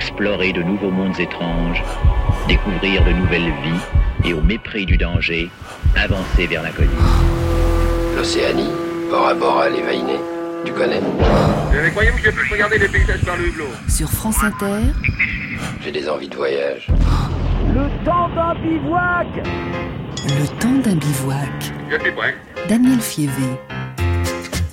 explorer de nouveaux mondes étranges, découvrir de nouvelles vies et au mépris du danger, avancer vers l'inconnu. L'Océanie, Bora Bora, les Vainés, tu connais Mais croyez-vous que je puisse regarder les paysages par le hublot Sur France Inter, J'ai des envies de voyage. Le temps d'un bivouac le temps d'un bivouac. Je suis prêt. Daniel Fievé.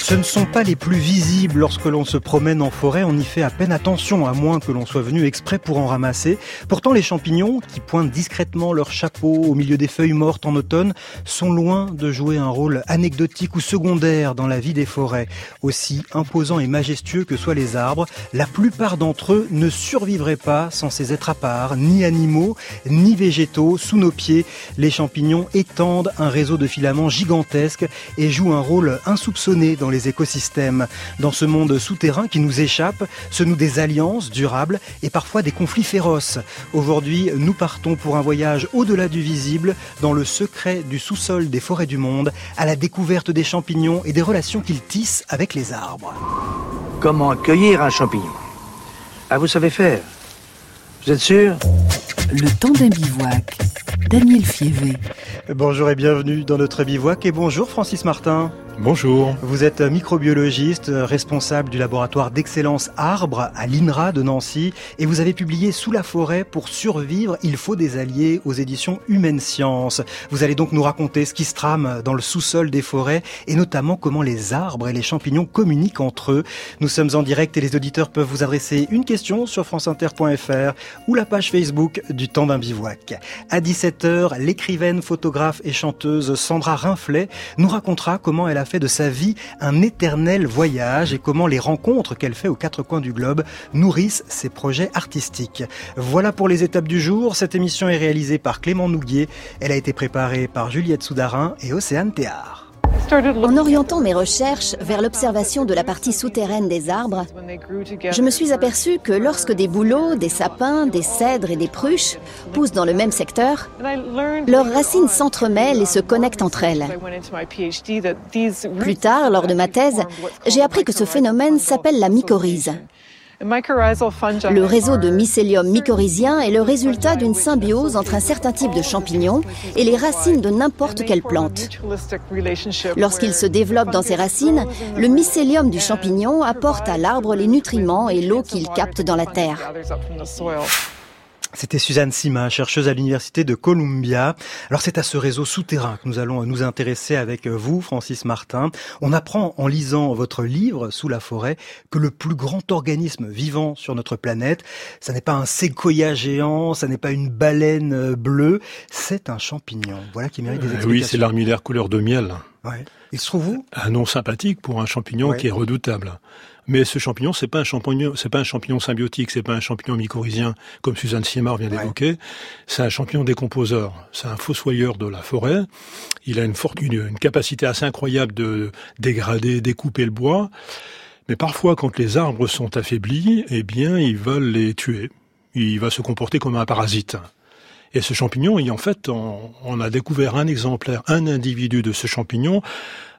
Ce ne sont pas les plus visibles lorsque l'on se promène en forêt, on y fait à peine attention, à moins que l'on soit venu exprès pour en ramasser. Pourtant, les champignons, qui pointent discrètement leur chapeau au milieu des feuilles mortes en automne, sont loin de jouer un rôle anecdotique ou secondaire dans la vie des forêts. Aussi imposants et majestueux que soient les arbres, la plupart d'entre eux ne survivraient pas sans ces êtres à part, ni animaux, ni végétaux. Sous nos pieds, les champignons étendent un réseau de filaments gigantesques et jouent un rôle insoupçonné dans écosystèmes. Dans ce monde souterrain qui nous échappe, se nouent des alliances durables et parfois des conflits féroces. Aujourd'hui, nous partons pour un voyage au-delà du visible, dans le secret du sous-sol des forêts du monde, à la découverte des champignons et des relations qu'ils tissent avec les arbres. Comment cueillir un champignon? Ah, vous savez faire Vous êtes sûr? Le temps d'un bivouac. Daniel Fievé. Bonjour et bienvenue dans notre bivouac et bonjour Francis Martin. Bonjour. Vous êtes microbiologiste, responsable du laboratoire d'excellence Arbre à l'INRA de Nancy et vous avez publié Sous la forêt pour survivre, il faut des alliés aux éditions Humaine Science. Vous allez donc nous raconter ce qui se trame dans le sous-sol des forêts et notamment comment les arbres et les champignons communiquent entre eux. Nous sommes en direct et les auditeurs peuvent vous adresser une question sur franceinter.fr ou la page Facebook du temps d'un bivouac. À 17h, l'écrivaine, photographe et chanteuse Sandra Rinflet nous racontera comment elle a fait de sa vie un éternel voyage et comment les rencontres qu'elle fait aux quatre coins du globe nourrissent ses projets artistiques. Voilà pour les étapes du jour. Cette émission est réalisée par Clément Nouguier. Elle a été préparée par Juliette Soudarin et Océane Théard. En orientant mes recherches vers l'observation de la partie souterraine des arbres, je me suis aperçu que lorsque des bouleaux, des sapins, des cèdres et des pruches poussent dans le même secteur, leurs racines s'entremêlent et se connectent entre elles. Plus tard, lors de ma thèse, j'ai appris que ce phénomène s'appelle la mycorhize. Le réseau de mycélium mycorhizien est le résultat d'une symbiose entre un certain type de champignon et les racines de n'importe quelle plante. Lorsqu'il se développe dans ses racines, le mycélium du champignon apporte à l'arbre les nutriments et l'eau qu'il capte dans la terre. C'était Suzanne Sima, chercheuse à l'université de Columbia. Alors c'est à ce réseau souterrain que nous allons nous intéresser avec vous, Francis Martin. On apprend en lisant votre livre Sous la forêt que le plus grand organisme vivant sur notre planète, ça n'est pas un séquoia géant, ça n'est pas une baleine bleue, c'est un champignon. Voilà qui mérite des explications. oui, c'est l'armillaire couleur de miel. Ouais. Il se trouve où? Un nom sympathique pour un champignon Ouais. qui est redoutable. Mais ce champignon, c'est pas un champignon, c'est pas un champignon symbiotique, c'est pas un champignon mycorhizien comme Suzanne Simard vient Ouais. d'évoquer. C'est un champignon décomposeur. C'est un fossoyeur de la forêt. Il a une forte, une, une capacité assez incroyable de dégrader, découper le bois. Mais parfois, quand les arbres sont affaiblis, eh bien, ils veulent les tuer. Il va se comporter comme un parasite. Et ce champignon, et en fait, on, a découvert un exemplaire, un individu de ce champignon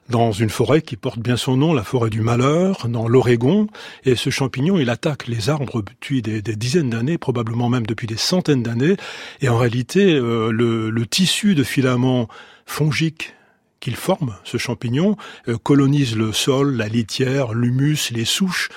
dans une forêt qui porte bien son nom, la forêt du malheur, dans l'Oregon. Et ce champignon, il attaque les arbres depuis des, dizaines d'années, probablement même depuis des centaines d'années. Et en réalité, euh, le, le tissu de filaments fongiques qu'il forme, ce champignon, euh, colonise le sol, la litière, l'humus, les souches,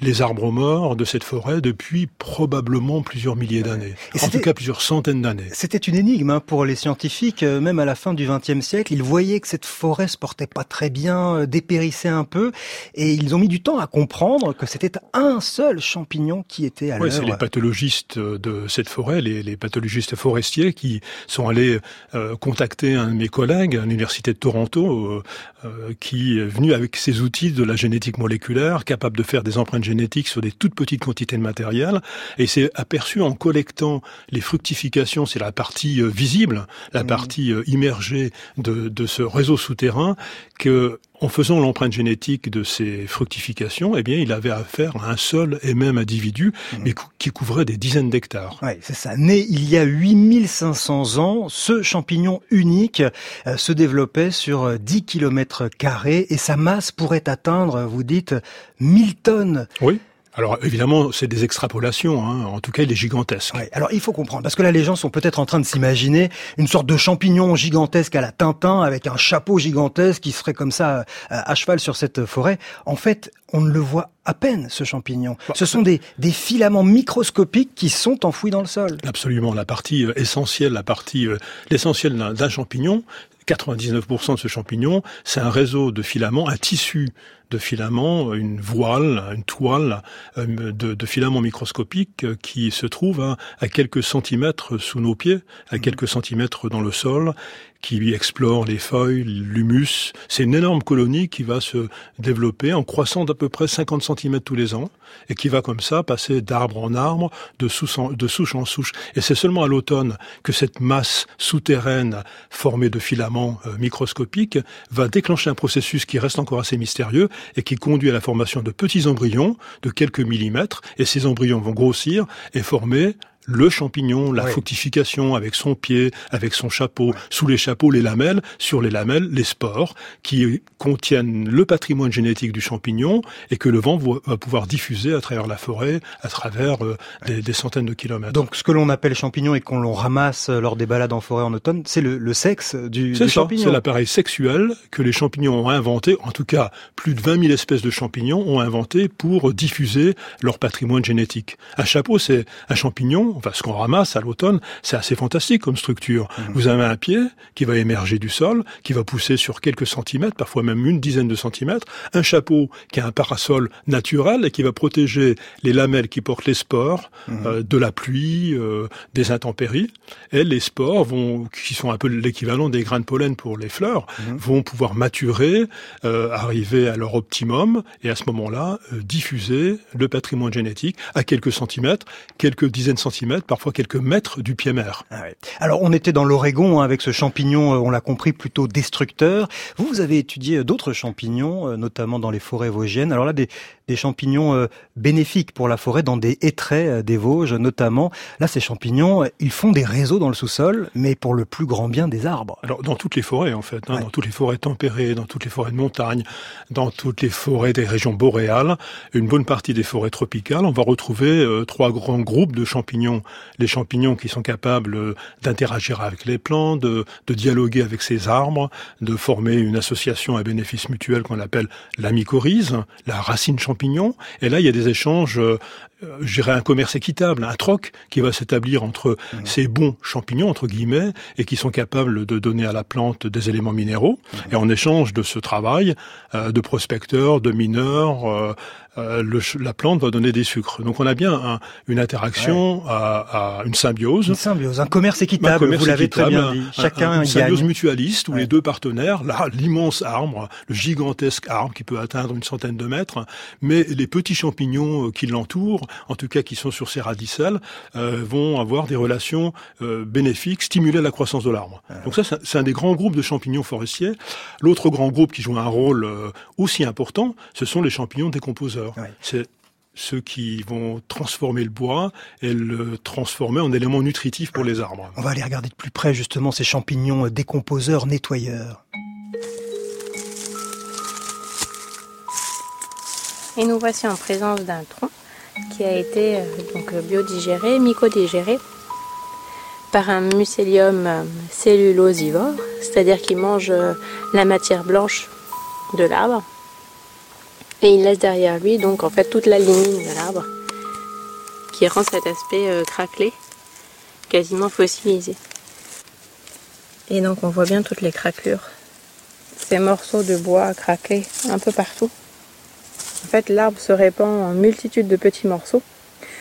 les arbres morts de cette forêt depuis probablement plusieurs milliers d'années. Et En c'était- tout cas, plusieurs centaines d'années. C'était une énigme hein, pour les scientifiques, euh, même à la fin du XXe siècle. Ils voyaient que cette forêt se portait pas très bien, euh, dépérissait un peu, et ils ont mis du temps à comprendre que c'était un seul champignon qui était à Oui, c'est les l'œuvre. pathologistes de cette forêt, les, les pathologistes forestiers qui sont allés euh, contacter un de mes collègues à l'université de Toronto, euh, euh, qui est venu avec ses outils de la génétique moléculaire, capable de faire des empreintes génétiques sur des toutes petites quantités de matériel, et s'est aperçu en collectant les fructifications, c'est la partie euh, visible, la partie euh, immergée de, de ce réseau souterrain, que en faisant l'empreinte génétique de ces fructifications, eh bien, il avait affaire à un seul et même individu, mais cou- qui couvrait des dizaines d'hectares. Ouais, c'est ça. Né il y a 8500 ans, ce champignon unique euh, se développait sur euh, 10 km carrés et sa masse pourrait atteindre, vous dites, 1000 tonnes. Oui. Alors évidemment, c'est des extrapolations. Hein. En tout cas, il est gigantesque. alors il faut comprendre, parce que là, les gens sont peut-être en train de s'imaginer une sorte de champignon gigantesque à la Tintin, avec un chapeau gigantesque qui serait comme ça euh, à cheval sur cette forêt. En fait, on ne le voit à peine, ce champignon. Ce sont des, des filaments microscopiques qui sont enfouis dans le sol. Absolument. La partie euh, essentielle, la partie euh, l'essentiel d'un champignon, 99% de ce champignon, c'est un réseau de filaments, un tissu de filaments, une voile, une toile euh, de, de filaments microscopiques euh, qui se trouve à, à, quelques centimètres sous nos pieds, à mmh. quelques centimètres dans le sol, qui explore les feuilles, l'humus. C'est une énorme colonie qui va se développer en croissant d'à peu près 50 cm tous les ans et qui va comme ça passer d'arbre en arbre, de souche en, de souche, en souche. Et c'est seulement à l'automne que cette masse souterraine formée de filaments euh, microscopiques va déclencher un processus qui reste encore assez mystérieux et qui conduit à la formation de petits embryons de quelques millimètres. Et ces embryons vont grossir et former le champignon, la fructification avec son pied, avec son chapeau, sous les chapeaux les lamelles, sur les lamelles les spores qui contiennent le patrimoine génétique du champignon et que le vent va pouvoir diffuser à travers la forêt, à travers euh, des, centaines de kilomètres. Donc ce que l'on appelle champignon et qu'on l'on ramasse lors des balades en forêt en automne, c'est le, sexe du, du champignon. C'est l'appareil sexuel que les champignons ont inventé, en tout cas plus de 20 000 espèces de champignons ont inventé pour diffuser leur patrimoine génétique. Un chapeau, c'est un champignon enfin ce qu'on ramasse à l'automne, c'est assez fantastique comme structure. Mhm. Vous avez un pied qui va émerger du sol, qui va pousser sur quelques centimètres, parfois même une dizaine de centimètres, un chapeau qui a un parasol naturel et qui va protéger les lamelles qui portent les spores mhm. euh, de la pluie, euh, des intempéries. Et les spores vont, qui sont un peu l'équivalent des grains de pollen pour les fleurs, mhm. vont pouvoir maturer, euh, arriver à leur optimum et à ce moment-là diffuser le patrimoine génétique à quelques centimètres, quelques dizaines de centimètres parfois quelques mètres du pied mer. Ah Alors on était dans l'Oregon hein, avec ce champignon, euh, on l'a compris, plutôt destructeur. Vous, vous avez étudié d'autres champignons, euh, notamment dans les forêts vosgiennes. Alors là, des, des champignons euh, bénéfiques pour la forêt dans des hêtraies des Vosges notamment. Là, ces champignons, ils font des réseaux dans le sous-sol, mais pour le plus grand bien des arbres. Alors dans toutes les forêts en fait, hein, dans toutes les forêts tempérées, dans toutes les forêts de montagne, dans toutes les forêts des régions boréales, une bonne partie des forêts tropicales, on va retrouver trois grands groupes de champignons les champignons qui sont capables euh, d'interagir avec les plantes, de, dialoguer avec ces arbres, de former une association à bénéfice mutuel qu'on appelle la mycorhize, la racine champignon. Et là, il y a des échanges euh, euh, je dirais un commerce équitable, un troc qui va s'établir entre mmh. ces bons champignons entre guillemets et qui sont capables de donner à la plante des éléments minéraux. Mmh. Et en échange de ce travail euh, de prospecteurs, de mineurs, euh, le, la plante va donner des sucres. Donc on a bien un, une interaction à, à, une symbiose. Une symbiose, un commerce équitable. vous l'avez très bien dit. Chacun une symbiose mutualiste où les deux partenaires, là l'immense arbre, le gigantesque arbre qui peut atteindre une centaine de mètres, mais les petits champignons qui l'entourent en tout cas qui sont sur ces radicelles, euh, vont avoir des relations euh, bénéfiques, stimuler la croissance de l'arbre. Ah. Donc ça, c'est un des grands groupes de champignons forestiers. L'autre grand groupe qui joue un rôle euh, aussi important, ce sont les champignons C'est ceux qui vont transformer le bois et le transformer en élément nutritif pour les arbres. On va aller regarder de plus près justement ces champignons décomposeurs, nettoyeurs. Et nous voici en présence d'un tronc qui a été euh, donc biodigéré, mycodigéré par un mycélium euh, cellulosivore, c'est-à-dire qu'il mange euh, la matière blanche de l'arbre et il laisse derrière lui donc en fait toute la lignine de l'arbre qui rend cet aspect craquelé quasiment fossilisé. Et donc on voit bien toutes les craquelures, ces morceaux de bois craqués un peu partout. En fait, l'arbre se répand en multitude de petits morceaux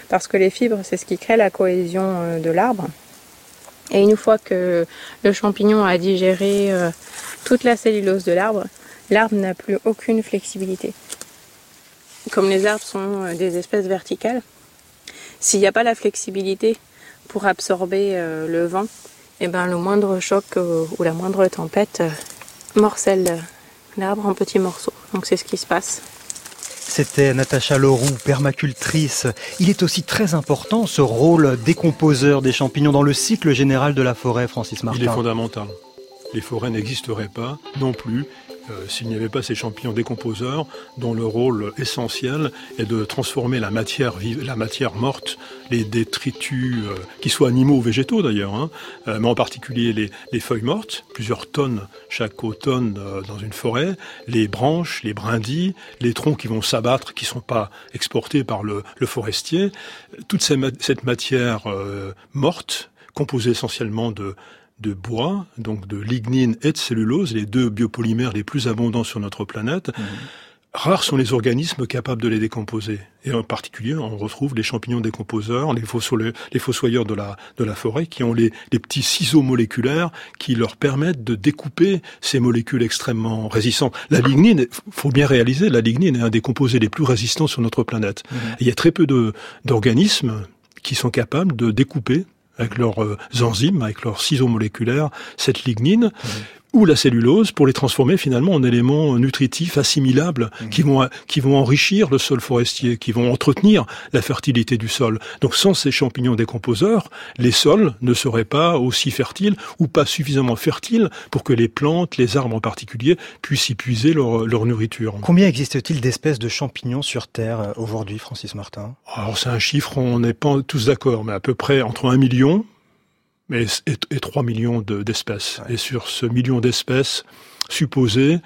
parce que les fibres, c'est ce qui crée la cohésion euh, de l'arbre. Et une fois que le champignon a digéré euh, toute la cellulose de l'arbre, l'arbre n'a plus aucune flexibilité. Comme les arbres sont euh, des espèces verticales, s'il n'y a pas la flexibilité pour absorber le vent, et eh ben, le moindre choc ou la moindre tempête morcelle l'arbre en petits morceaux. Donc c'est ce qui se passe. C'était Natacha Leroux, permacultrice. Il est aussi très important ce rôle décomposeur des champignons dans le cycle général de la forêt, Francis Martin. Il est fondamental. Les forêts n'existeraient pas non plus euh, s'il n'y avait pas ces champignons décomposeurs dont le rôle essentiel est de transformer la matière vive, la matière morte, les détritus, euh, qui soient animaux ou végétaux d'ailleurs, hein, euh, mais en particulier les, les, feuilles mortes, plusieurs tonnes chaque automne dans une forêt, les branches, les brindilles, les troncs qui vont s'abattre, qui ne sont pas exportés par le, le forestier, toute cette matière morte, composée essentiellement de de bois, donc de lignine et de cellulose, les deux biopolymères les plus abondants sur notre planète. Mhm. Rares sont les organismes capables de les décomposer. Et en particulier, on retrouve les champignons décomposeurs, les, fossoyeurs de la, de la forêt, qui ont les, les, petits ciseaux moléculaires qui leur permettent de découper ces molécules extrêmement résistantes. La lignine, faut bien réaliser, la lignine est un des composés les plus résistants sur notre planète. Mhm. Il y a très peu d'organismes qui sont capables de découper avec leurs euh, enzymes, avec leurs ciseaux moléculaires, cette lignine. Mmh ou la cellulose pour les transformer finalement en éléments nutritifs assimilables mmh. qui vont qui vont enrichir le sol forestier, qui vont entretenir la fertilité du sol. Donc sans ces champignons décomposeurs, les sols ne seraient pas aussi fertiles ou pas suffisamment fertiles pour que les plantes, les arbres en particulier, puissent y puiser leur, leur nourriture. Combien existe-t-il d'espèces de champignons sur Terre euh, aujourd'hui, Francis Martin? Alors c'est un chiffre, on n'est pas tous d'accord, mais à peu près entre un million mais, et, et 3 millions d'espèces. et sur ce million d'espèces supposées,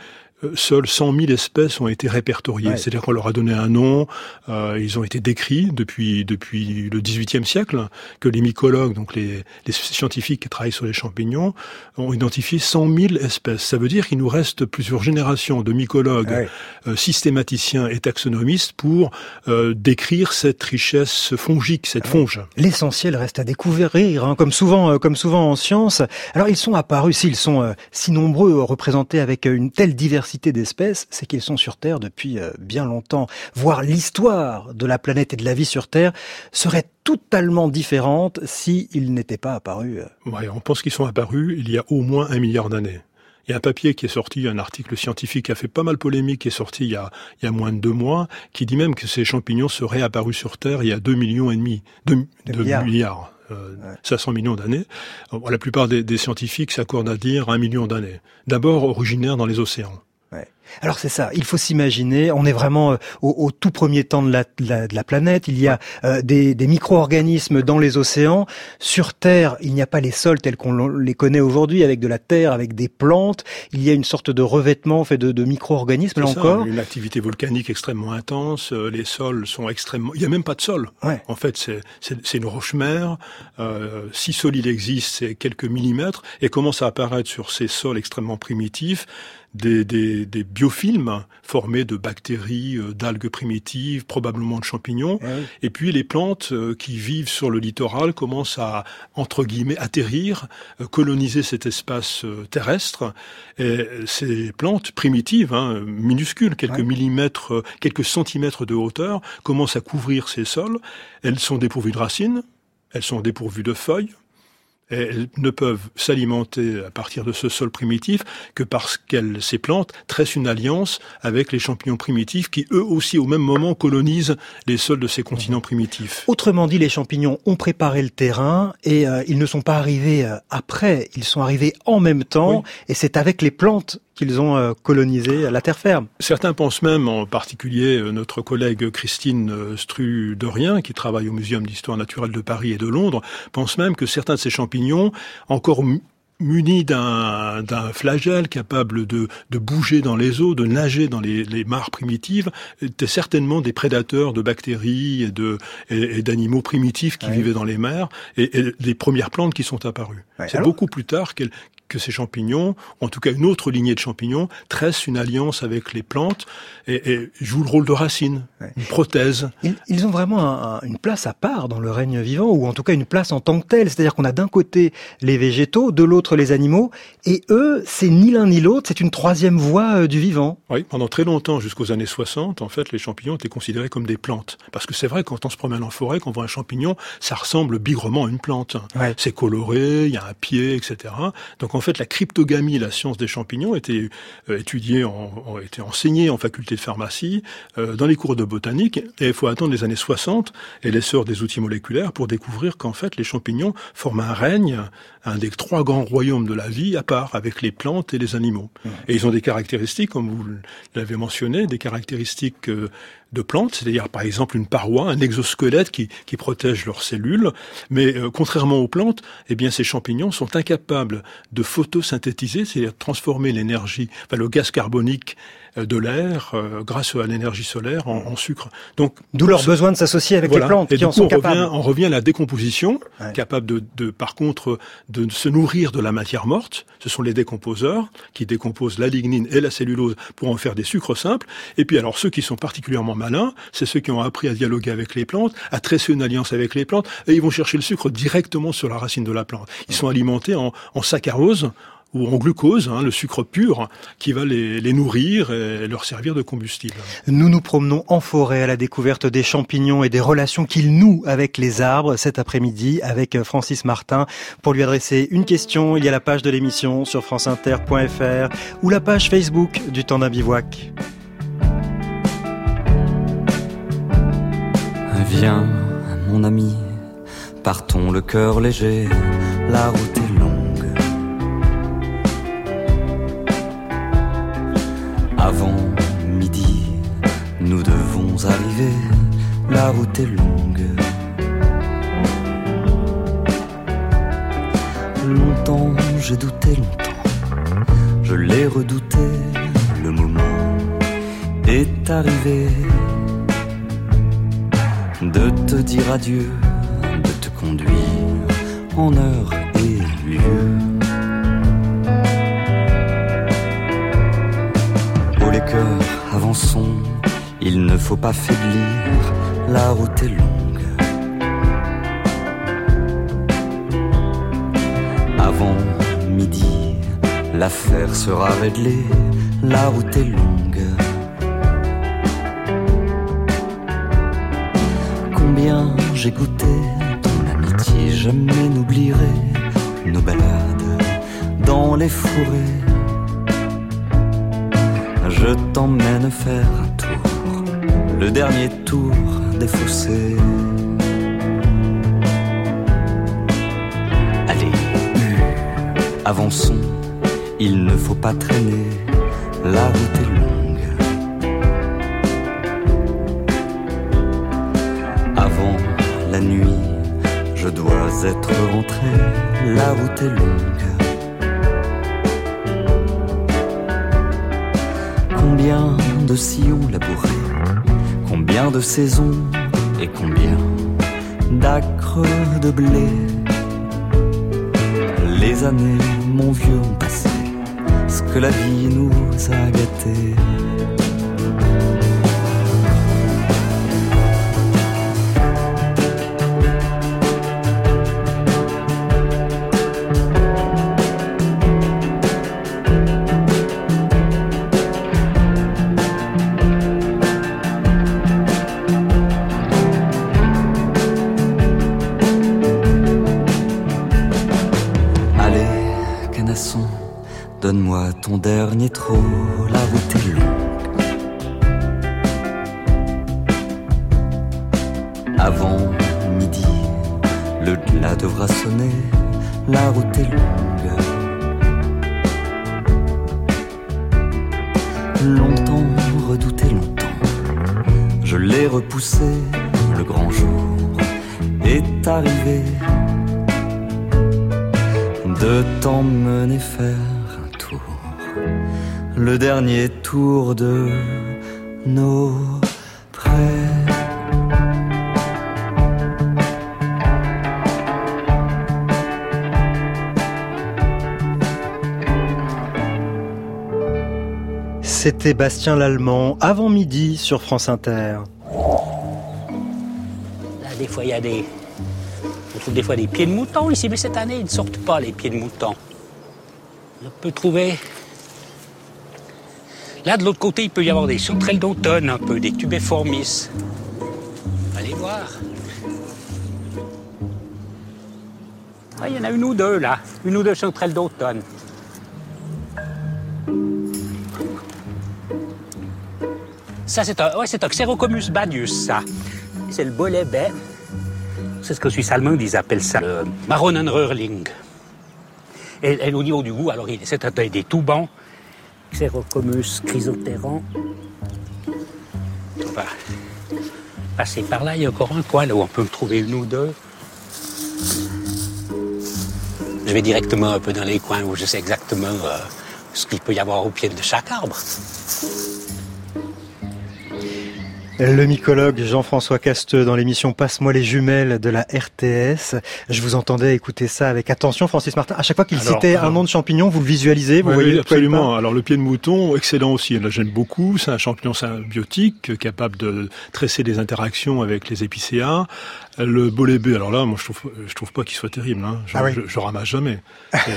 seules 100 000 espèces ont été répertoriées. C'est-à-dire qu'on leur a donné un nom, euh, ils ont été décrits depuis depuis le XVIIIe siècle, que les mycologues, donc les, les, scientifiques qui travaillent sur les champignons, ont identifié 100 000 espèces. Ça veut dire qu'il nous reste plusieurs générations de mycologues, euh, systématiciens et taxonomistes pour euh, décrire cette richesse fongique, cette fonge. L'essentiel reste à découvrir, hein, comme souvent comme souvent en science. Alors ils sont apparus, s'ils sont si nombreux, représentés avec une telle diversité d'espèces, c'est qu'ils sont sur Terre depuis euh, bien longtemps. Voir l'histoire de la planète et de la vie sur Terre serait totalement différente s'ils n'étaient pas apparus. Euh. Ouais, on pense qu'ils sont apparus il y a au moins un milliard d'années. Il y a un papier qui est sorti, un article scientifique qui a fait pas mal polémique, qui est sorti il y a, il y a moins de deux mois, qui dit même que ces champignons seraient apparus sur Terre il y a deux millions et demi, deux, milliards. 500 euh, millions d'années. La plupart des, des scientifiques s'accordent à dire un million d'années. D'abord originaires dans les océans. Right. Alors c'est ça, il faut s'imaginer, on est vraiment euh, au, tout premier temps de la, de la, planète, il y a euh, des, des micro-organismes dans les océans. Sur Terre, il n'y a pas les sols tels qu'on les connaît aujourd'hui, avec de la terre, avec des plantes. Il y a une sorte de revêtement fait de, de micro-organismes, là encore. Une activité volcanique extrêmement intense, euh, les sols sont extrêmement... Il n'y a même pas de sol. Ouais. En fait, c'est une roche-mère. Euh, si sol il existe, c'est quelques millimètres, et commence à apparaître sur ces sols extrêmement primitifs? Des, des, des, biofilms formés de bactéries, euh, d'algues primitives, probablement de champignons. Ah Et puis les plantes euh, qui vivent sur le littoral commencent à, entre guillemets, atterrir, euh, coloniser cet espace terrestre. Et ces plantes primitives, hein, minuscules, quelques millimètres, quelques centimètres de hauteur, commencent à couvrir ces sols. Elles sont dépourvues de racines, elles sont dépourvues de feuilles, elles ne peuvent s'alimenter à partir de ce sol primitif que parce qu'elles, ces plantes, tressent une alliance avec les champignons primitifs qui, eux aussi, au même moment, colonisent les sols de ces continents primitifs. Autrement dit, les champignons ont préparé le terrain et euh, ils ne sont pas arrivés euh, après, ils sont arrivés en même temps et c'est avec les plantes qu'ils ont euh, colonisé la terre ferme. Certains pensent même, en particulier euh, notre collègue Christine euh, Stru-Dorien, qui travaille au Muséum d'histoire naturelle de Paris et de Londres, pense même que certains de ces champignons, encore munis d'un flagelle capable de, de, bouger dans les eaux, de nager dans les, les mares primitives, étaient certainement des prédateurs de bactéries et de et, d'animaux primitifs qui vivaient dans les mers et, et, les premières plantes qui sont apparues. C'est beaucoup plus tard qu'elles que ces champignons, en tout cas une autre lignée de champignons, tressent une alliance avec les plantes et, et jouent le rôle de racine, une prothèse. Ils, ont vraiment une place à part dans le règne vivant, ou en tout cas une place en tant que telle. C'est-à-dire qu'on a d'un côté les végétaux, de l'autre les animaux, et eux, c'est ni l'un ni l'autre, c'est une troisième voie euh, du vivant. Oui, pendant très longtemps, jusqu'aux années 60, en fait, les champignons étaient considérés comme des plantes. Parce que c'est vrai, quand on se promène en forêt, qu'on voit un champignon, ça ressemble bigrement à une plante. C'est coloré, il y a un pied, etc. Donc en fait, la cryptogamie, la science des champignons, était euh, étudiée, en, était enseignée en faculté de pharmacie, euh, dans les cours de botanique, et il faut attendre les années 60 et l'essor des outils moléculaires pour découvrir qu'en fait, les champignons forment un règne, un des trois grands royaume de la vie à part, avec les plantes et les animaux. Mmh. Et ils ont des caractéristiques, comme vous l'avez mentionné, des caractéristiques euh, de plantes, c'est-à-dire par exemple une paroi, un exosquelette qui, qui protège leurs cellules. Mais euh, contrairement aux plantes, eh bien ces champignons sont incapables de photosynthétiser, c'est-à-dire transformer l'énergie, enfin le gaz carbonique euh, de l'air euh, grâce à l'énergie solaire en, sucre. Donc d'où leur besoin de s'associer avec les plantes et qui en sont on capables. Revient, on revient à la décomposition, capable de, de, par contre de se nourrir de la matière morte. Ce sont les décomposeurs qui décomposent la lignine et la cellulose pour en faire des sucres simples. Et puis alors ceux qui sont particulièrement malins, c'est ceux qui ont appris à dialoguer avec les plantes, à tresser une alliance avec les plantes, et ils vont chercher le sucre directement sur la racine de la plante. Ils sont alimentés en, saccharose, ou en glucose, hein, le sucre pur, qui va les, les, nourrir et leur servir de combustible. Nous nous promenons en forêt à la découverte des champignons et des relations qu'ils nouent avec les arbres cet après-midi avec Francis Martin. Pour lui adresser une question, il y a la page de l'émission sur franceinter.fr ou la page Facebook du temps d'un bivouac. Viens, mon ami, partons le cœur léger, la route est longue. Avant midi, nous devons arriver, la route est longue. Longtemps j'ai douté, longtemps, je l'ai redouté, le moment est arrivé de te dire adieu, de te conduire en heure et lieu. Oh les cœurs, avançons, il ne faut pas faiblir, la route est longue. Avant midi, l'affaire sera réglée, la route est longue. J'ai goûté ton amitié, jamais n'oublierai nos balades dans les forêts. Je t'emmène faire un tour, le dernier tour des fossés. Allez, avançons, il ne faut pas traîner, la route est longue. Nuit, je dois être rentré, la route est longue. Combien de sillons labourés, combien de saisons et combien d'acres de blé. Les années, mon vieux, ont passé, ce que la vie nous a gâtés. C'était Bastien Lallemand, avant midi sur France Inter. Là, des fois, il y a des. On trouve des fois des pieds de mouton ici, mais cette année, ils ne sortent pas, les pieds de mouton. On peut trouver Là, de l'autre côté, il peut y avoir des sauterelles d'automne, un peu, des tubéformis. Allez voir. Ah, il y en a une ou deux, là. Une ou deux sauterelles d'automne. Ça, c'est un, ouais, un Xerocomus badius, ça. C'est le bolet baie. C'est ce que Suisse allemand, ils appellent ça le Maronen Röhrling. Et, au niveau du goût, alors c'est un des tout bons. Xerocomus chrysothéron. On va passer par là. Il y a encore un coin là où on peut trouver une ou deux. Je vais directement un peu dans les coins où je sais exactement euh, ce qu'il peut y avoir au pied de chaque arbre. Le mycologue Jean-François Casteux dans l'émission Passe-moi les jumelles de la RTS. Je vous entendais écouter ça avec attention, Francis Martin. À chaque fois qu'il citait un nom de champignon, vous le visualisez, vous voyez absolument. Alors le pied de mouton, excellent aussi. Là, j'aime beaucoup. C'est un champignon symbiotique capable de tresser des interactions avec les épicéas. Le bolébé, alors là, moi je trouve, je trouve pas qu'il soit terrible. Hein. Je, ah je, ramasse jamais.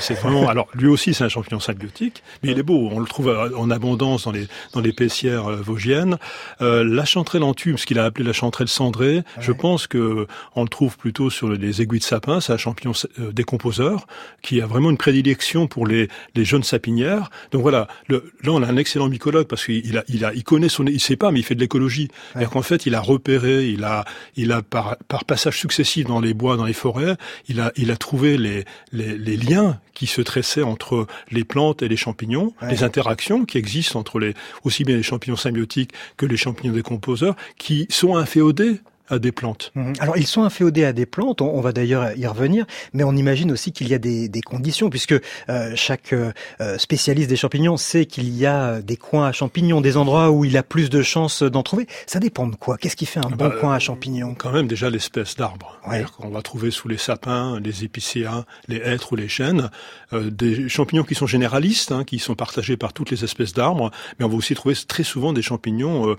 C'est vraiment. Alors lui aussi, c'est un champignon symbiotique, mais il est beau. On le trouve en abondance dans les dans les paissières euh, vosgiennes. Euh, la chanterelle en tube, ce qu'il a appelé la chanterelle cendrée, ah je pense que on le trouve plutôt sur les aiguilles de sapin. C'est un champignon euh, décomposeur qui a vraiment une prédilection pour les les jeunes sapinières. Donc voilà, le, là on a un excellent mycologue parce qu'il a il a il connaît son, il sait pas, mais il fait de l'écologie. Ouais. qu'en fait, il a repéré, il a il a par par passages successifs dans les bois, dans les forêts, il a, il a trouvé les, les, les liens qui se tressaient entre les plantes et les champignons, les interactions qui existent entre les, aussi bien les champignons symbiotiques que les champignons décomposeurs, qui sont inféodés à des plantes. Mhm. Alors ils sont inféodés à des plantes, on, va d'ailleurs y revenir, mais on imagine aussi qu'il y a des, conditions, puisque euh, chaque euh, spécialiste des champignons sait qu'il y a des coins à champignons, des endroits où il a plus de chances d'en trouver. Ça dépend de quoi? Qu'est-ce qui fait un bon bah, coin à champignons? Quand même déjà l'espèce d'arbre. On va trouver sous les sapins, les épicéas, les hêtres ou les chênes, euh, des champignons qui sont généralistes, hein, qui sont partagés par toutes les espèces d'arbres, mais on va aussi trouver très souvent des champignons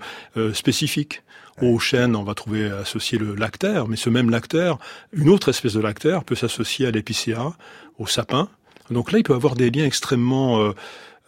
spécifiques. Au chêne, on va trouver associé le lactaire, mais ce même lactaire, une autre espèce de lactaire peut s'associer à l'épicéa, au sapin. Donc là, il peut avoir des liens extrêmement euh,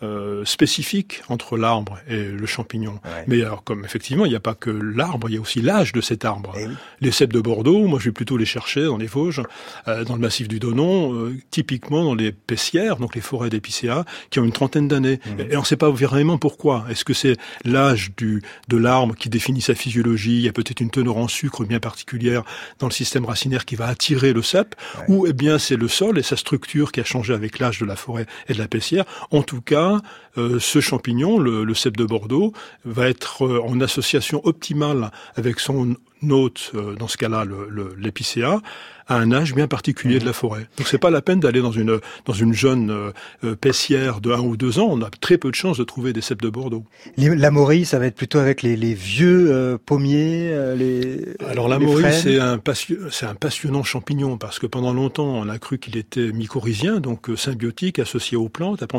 euh, spécifique entre l'arbre et le champignon. Mais alors, comme effectivement, il n'y a pas que l'arbre, il y a aussi l'âge de cet arbre. Eh les cèpes de Bordeaux, moi, je vais plutôt les chercher dans les Vosges, euh, dans le massif du Donon, euh, typiquement dans les pessières, donc les forêts d'épicéa, qui ont une trentaine d'années. Mmh. Et on ne sait pas vraiment pourquoi. Est-ce que c'est l'âge du de l'arbre qui définit sa physiologie? Il y a peut-être une teneur en sucre bien particulière dans le système racinaire qui va attirer le cep, ou eh bien c'est le sol et sa structure qui a changé avec l'âge de la forêt et de la pessière. En tout cas, euh, ce champignon, le, le cèpe de Bordeaux, va être euh, en association optimale avec son hôte, euh, dans ce cas-là l'épicéa, à un âge bien particulier de la forêt. Donc c'est pas la peine d'aller dans une dans une jeune euh, euh, paissière de un ou deux ans. On a très peu de chances de trouver des cèpes de Bordeaux. la morie, ça va être plutôt avec les, les vieux euh, pommiers. les alors la morie, c'est un c'est un passionnant champignon parce que pendant longtemps on a cru qu'il était mycorhizien, donc symbiotique associé aux plantes. Après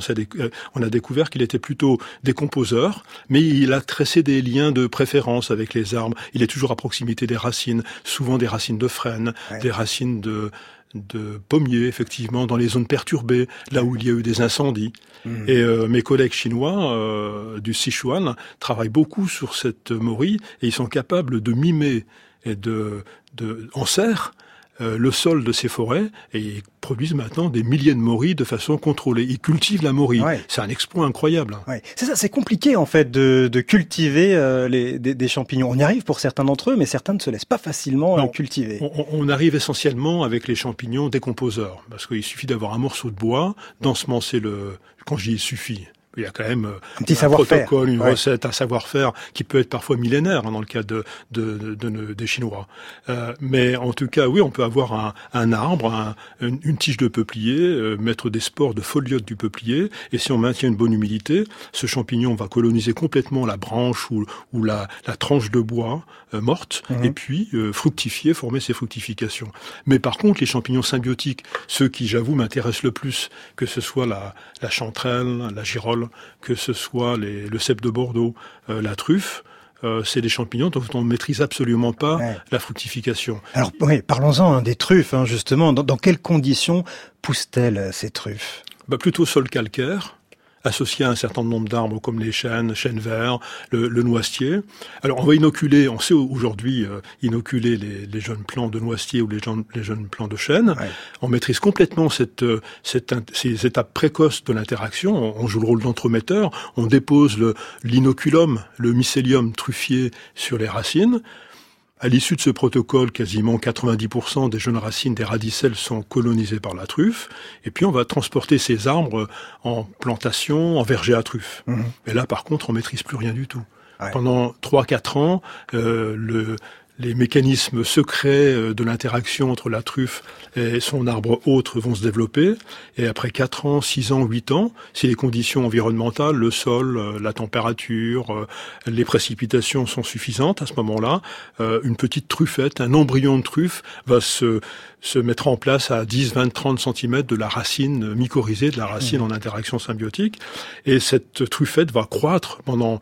on a découvert qu'il était plutôt décomposeur, mais il a tressé des liens de préférence avec les arbres. Il est toujours à proximité des racines, souvent des racines de frênes, des racines de, de pommiers, effectivement, dans les zones perturbées, là où il y a eu des incendies. Mmh. Et euh, mes collègues chinois euh, du Sichuan travaillent beaucoup sur cette morie et ils sont capables de mimer et de, de en serre euh, le sol de ces forêts et ils produisent maintenant des milliers de morilles de façon contrôlée. Ils cultivent la morille. C'est un exploit incroyable. Ouais. C'est ça, c'est compliqué en fait de, de cultiver euh, les, des, des, champignons. On y arrive pour certains d'entre eux, mais certains ne se laissent pas facilement euh, cultiver. On, on, arrive essentiellement avec les champignons décomposeurs, parce qu'il suffit d'avoir un morceau de bois, d'ensemencer le... Quand j'y suffit, il y a quand même euh, un petit un protocole, une recette, un savoir-faire qui peut être parfois millénaire hein, dans le cas de, de, de, des Chinois. Euh, mais en tout cas, oui, on peut avoir un, un arbre, une, tige de peuplier, euh, mettre des spores de foliote du peuplier, et si on maintient une bonne humidité, ce champignon va coloniser complètement la branche ou, ou la, la tranche de bois euh, morte, mhm. et puis fructifier, former ses fructifications. Mais par contre, les champignons symbiotiques, ceux qui, j'avoue, m'intéressent le plus, que ce soit la, la chanterelle, la girole, que ce soit le cèpe de Bordeaux, euh, la truffe, euh, c'est des champignons dont on ne maîtrise absolument pas la fructification. Alors oui, parlons-en hein, des truffes, hein, justement. Dans, quelles conditions poussent-elles ces truffes? Bah, Plutôt sol calcaire, associé à un certain nombre d'arbres comme les chênes, chênes verts, le, le, noisetier. Alors on va inoculer, on sait aujourd'hui euh, inoculer les, les, jeunes plants de noisetier ou les, jeunes, les jeunes plants de chêne. On maîtrise complètement cette, euh, cette, ces étapes précoces de l'interaction. On, joue le rôle d'entremetteur. On dépose l'inoculum, le, le mycélium truffier sur les racines. À l'issue de ce protocole, quasiment 90% des jeunes racines des radicelles sont colonisées par la truffe. Et puis on va transporter ces arbres en plantation, en verger à truffe. Mmh. Et là, par contre, on maîtrise plus rien du tout. Pendant 3-4 ans, euh, le, les mécanismes secrets euh, de l'interaction entre la truffe et son arbre autre vont se développer. Et après 4 ans, 6 ans, 8 ans, si les conditions environnementales, le sol, euh, la température, euh, les précipitations sont suffisantes, à ce moment-là, une petite truffette, un embryon de truffe va se, se mettre en place à 10, 20, 30 cm de la racine mycorhizée, de la racine mmh. en interaction symbiotique. Et cette truffette va croître pendant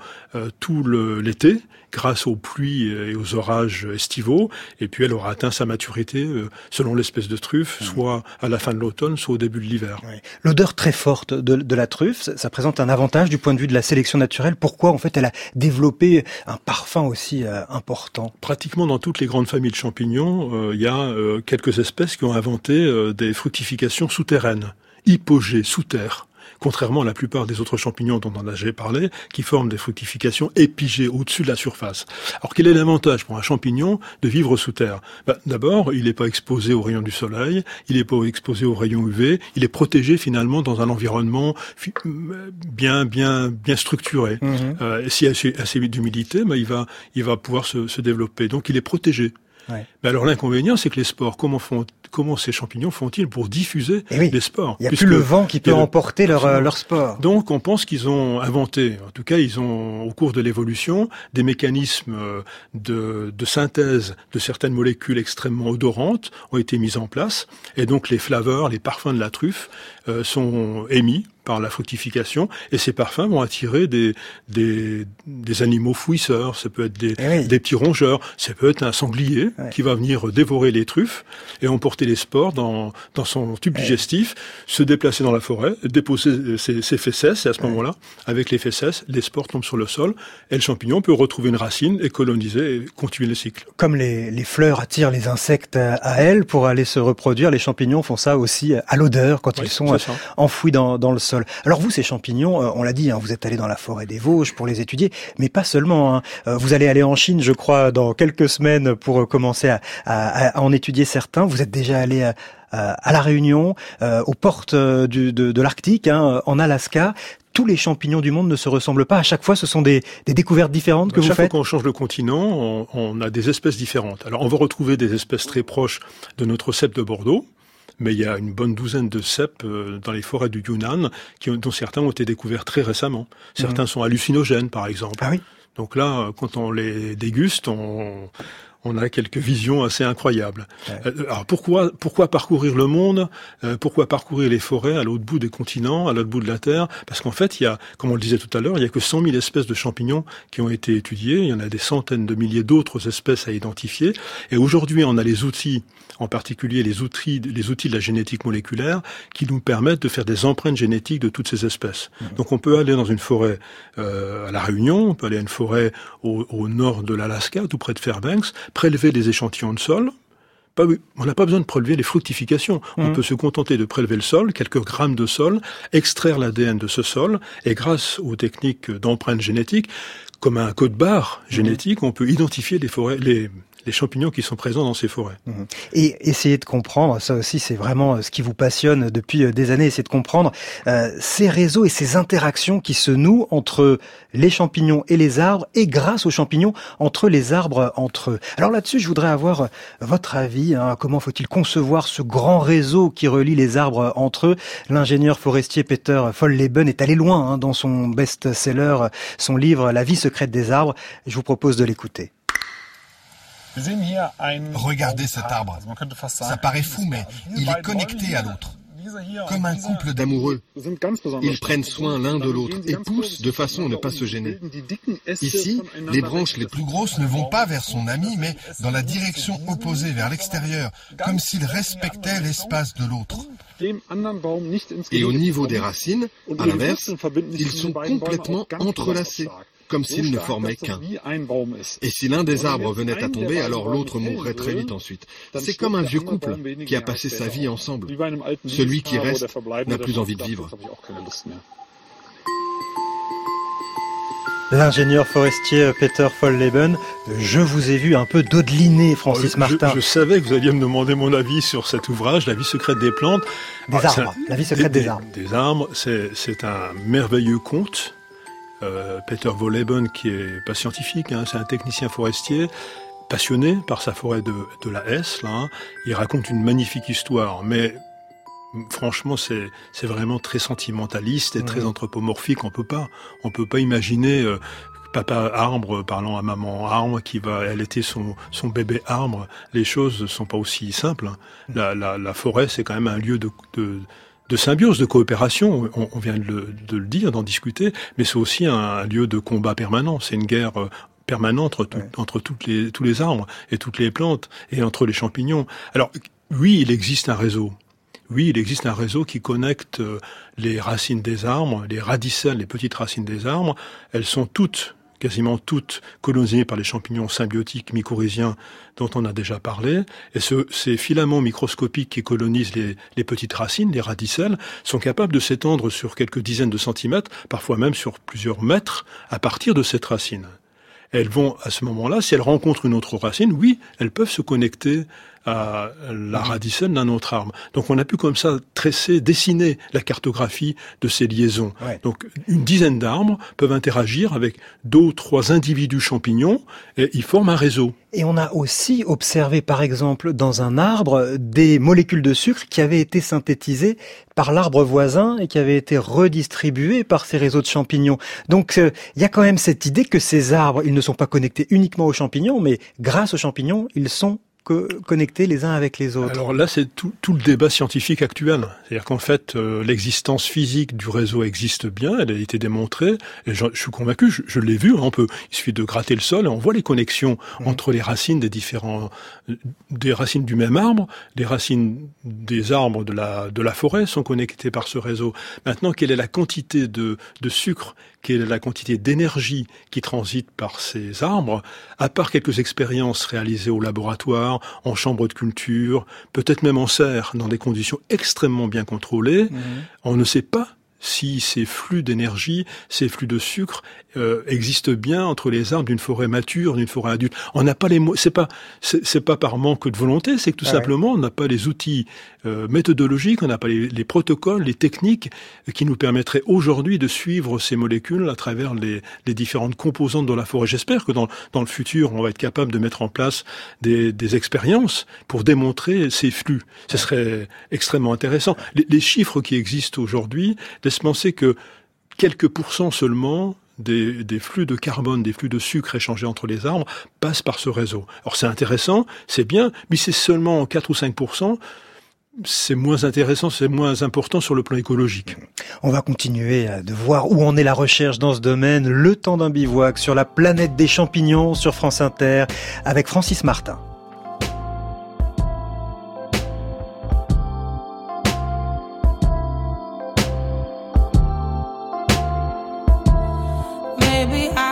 tout l'été grâce aux pluies et aux orages estivaux, et puis elle aura atteint sa maturité euh, selon l'espèce de truffe, mmh. soit à la fin de l'automne, soit au début de l'hiver. L'odeur très forte de, la truffe, ça, présente un avantage du point de vue de la sélection naturelle. Pourquoi en fait elle a développé un parfum aussi euh, important? Pratiquement dans toutes les grandes familles de champignons, euh, il y a quelques espèces qui ont inventé des fructifications souterraines, hypogées, sous terre contrairement à la plupart des autres champignons dont on a déjà parlé, qui forment des fructifications épigées au-dessus de la surface. Alors quel est l'avantage pour un champignon de vivre sous terre? Ben, D'abord, il n'est pas exposé aux rayons du soleil, il n'est pas exposé aux rayons UV, il est protégé finalement dans un environnement bien bien bien structuré. Mmh. Euh, S'il y a assez, d'humidité, ben, il va il va pouvoir se, se développer. Donc il est protégé. Ouais. Mais alors l'inconvénient, c'est que les spores, comment font comment ces champignons font-ils pour diffuser eh les spores Il n'y a plus le vent qui peut emporter leurs leur euh, spores. Donc on pense qu'ils ont inventé, en tout cas ils ont au cours de l'évolution, des mécanismes euh, de, de, synthèse de certaines molécules extrêmement odorantes ont été mis en place, et donc les flaveurs, les parfums de la truffe euh, sont émis par la fructification, et ces parfums vont attirer des, des, des animaux fouisseurs, ça peut être des, eh des petits rongeurs, ça peut être un sanglier qui va venir dévorer les truffes et emporter les spores dans, dans son tube digestif, se déplacer dans la forêt, déposer ses, ses fesses, et à ce moment-là, avec les fesses, les spores tombent sur le sol, et le champignon peut retrouver une racine et coloniser et continuer le cycle. Comme les, les fleurs attirent les insectes à elles pour aller se reproduire, les champignons font ça aussi à l'odeur quand ils sont enfouis dans, dans le sol. Alors vous, ces champignons, euh, on l'a dit, hein, vous êtes allé dans la forêt des Vosges pour les étudier, mais pas seulement. Hein. Euh, vous allez aller en Chine, je crois, dans quelques semaines pour euh, commencer à, en étudier certains. Vous êtes déjà allé à, à la Réunion, aux portes du, de, l'Arctique, hein, en Alaska tous les champignons du monde ne se ressemblent pas. À chaque fois, ce sont des, découvertes différentes que vous faites. Chaque fois qu'on change le continent, on, a des espèces différentes. Alors, on va retrouver des espèces très proches de notre cèpe de Bordeaux, mais il y a une bonne douzaine de cèpes euh, dans les forêts du Yunnan, qui, dont certains ont été découverts très récemment. Certains mmh. sont hallucinogènes, par exemple. Ah oui. Donc là, euh, quand on les déguste, on, on a quelques visions assez incroyables. Euh, alors pourquoi pourquoi parcourir le monde Pourquoi parcourir les forêts à l'autre bout des continents, à l'autre bout de la Terre? Parce qu'en fait, il y a, comme on le disait tout à l'heure, il y a que 100 000 espèces de champignons qui ont été étudiées. Il y en a des centaines de milliers d'autres espèces à identifier. Et aujourd'hui, on a les outils en particulier les outils, les outils de la génétique moléculaire, qui nous permettent de faire des empreintes génétiques de toutes ces espèces. Mmh. Donc on peut aller dans une forêt euh, à La Réunion, on peut aller à une forêt au, nord de l'Alaska, tout près de Fairbanks, prélever des échantillons de sol, on n'a pas besoin de prélever les fructifications. On mmh. peut se contenter de prélever le sol, quelques grammes de sol, extraire l'ADN de ce sol, et grâce aux techniques d'empreintes génétiques, comme un code barre mmh. génétique, on peut identifier les forêts, les, les champignons qui sont présents dans ces forêts. Mhm. Et essayer de comprendre, ça aussi c'est vraiment euh, ce qui vous passionne depuis euh, des années, essayer de comprendre euh, ces réseaux et ces interactions qui se nouent entre les champignons et les arbres et grâce aux champignons entre les arbres entre eux. Alors là-dessus, je voudrais avoir votre avis. Hein, comment faut-il concevoir ce grand réseau qui relie les arbres entre eux? L'ingénieur forestier Peter Folleben est allé loin hein, dans son best-seller, son livre La vie secrète des arbres. Je vous propose de l'écouter. Regardez cet arbre. Ça paraît fou, mais il est connecté à l'autre. Comme un couple d'amoureux. Ils prennent soin l'un de l'autre et poussent de façon à ne pas se gêner. Ici, les branches les plus grosses ne vont pas vers son ami, mais dans la direction opposée, vers l'extérieur, comme s'ils respectaient l'espace de l'autre. Et au niveau des racines, à l'inverse, ils sont complètement entrelacés comme s'il ne formait qu'un. Et si l'un des arbres venait à tomber, alors l'autre mourrait très vite ensuite. C'est comme un vieux couple qui a passé sa vie ensemble. Celui qui reste n'a plus envie de vivre. L'ingénieur forestier Peter Folleben, je vous ai vu un peu dodeliner, Francis Oh, Martin. Je, je savais que vous alliez me demander mon avis sur cet ouvrage, La vie secrète des plantes. Des Ah, arbres, un- la vie secrète des arbres. Des arbres, c'est c'est un merveilleux conte. Euh, Peter Wolleben, qui est pas scientifique, hein, c'est un technicien forestier, passionné par sa forêt de, de la Hesse. Là, hein. Il raconte une magnifique histoire, mais franchement, c'est c'est vraiment très sentimentaliste et très anthropomorphique. On peut pas, on peut pas imaginer euh, papa arbre parlant à maman arbre qui va allaiter son son bébé arbre. Les choses sont pas aussi simples. hein. La, la, la forêt, c'est quand même un lieu de, de de symbiose, de coopération, on, on vient de le, de le dire, d'en discuter, mais c'est aussi un, un lieu de combat permanent. C'est une guerre euh, permanente entre, tout- entre toutes les, tous les arbres et toutes les plantes et entre les champignons. Alors oui, il existe un réseau. Oui, il existe un réseau qui connecte euh, les racines des arbres, les radicelles, les petites racines des arbres. Elles sont toutes, quasiment toutes, colonisées par les champignons symbiotiques mycorhiziens dont on a déjà parlé. Et ce- ces filaments microscopiques qui colonisent les, les petites racines, les radicelles, sont capables de s'étendre sur quelques dizaines de centimètres, parfois même sur plusieurs mètres, à partir de cette racine. Elles vont, à ce moment-là, si elles rencontrent une autre racine, oui, elles peuvent se connecter à la radicelle d'un autre arbre. Donc on a pu comme ça tresser, dessiner la cartographie de ces liaisons. Ouais. Donc une dizaine d'arbres peuvent interagir avec deux ou trois individus champignons et ils forment un réseau. Et on a aussi observé, par exemple, dans un arbre, des molécules de sucre qui avaient été synthétisées par l'arbre voisin et qui avaient été redistribuées par ces réseaux de champignons. Donc, euh, il y a quand même cette idée que ces arbres, ils ne sont pas connectés uniquement aux champignons, mais grâce aux champignons, ils sont co- connectés les uns avec les autres. Alors là, c'est tout, tout le débat scientifique actuel. C'est-à-dire qu'en fait, euh, l'existence physique du réseau existe bien, elle a été démontrée, et je, je suis convaincu, je, je l'ai vu, on peut, il suffit de gratter le sol et on voit les connexions entre les racines des différents, euh, des racines du même arbre, les racines des arbres de la, de la forêt sont connectées par ce réseau. Maintenant, quelle est la quantité de, de sucre, est la quantité d'énergie qui transite par ces arbres, à part quelques expériences réalisées au laboratoire, en chambre de culture, peut-être même en serre, dans des conditions extrêmement bien contrôlées, on ne sait pas si ces flux d'énergie, ces flux de sucre euh, existent bien entre les arbres d'une forêt mature, d'une forêt adulte. On n'a pas les mots. C'est pas c'est pas par manque de volonté, c'est que tout Ah ouais. simplement on n'a pas les outils euh, méthodologiques, on n'a pas les, les protocoles, les techniques qui nous permettraient aujourd'hui de suivre ces molécules à travers les, les différentes composantes de la forêt. J'espère que dans, dans le futur, on va être capable de mettre en place des, des expériences pour démontrer ces flux. Ce serait extrêmement intéressant. Les, les chiffres qui existent aujourd'hui laissent penser que quelques pourcents seulement des, des flux de carbone, des flux de sucre échangés entre les arbres passent par ce réseau. Alors c'est intéressant, c'est bien, mais c'est seulement 4 ou 5 c'est moins intéressant, c'est moins important sur le plan écologique. On va continuer à- de voir où en est la recherche dans ce domaine. Le temps d'un bivouac sur la planète des champignons sur France Inter avec Francis Martin. baby. I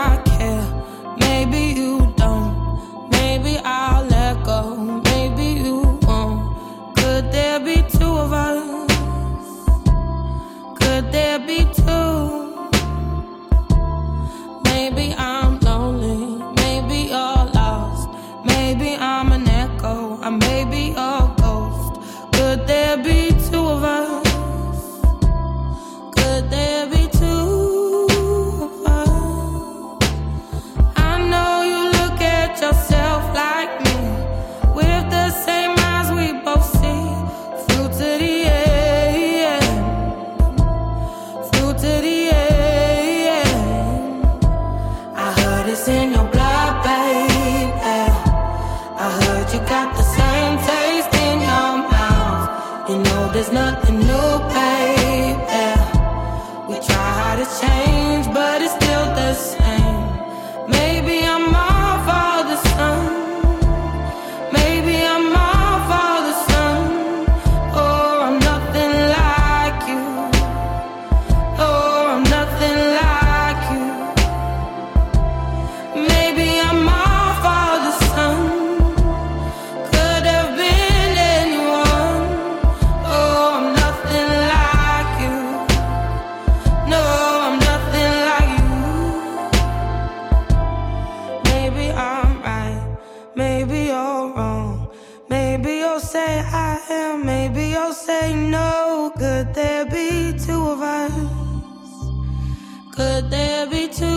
say I am, maybe you'll say no. Could there be two of us? Could there be two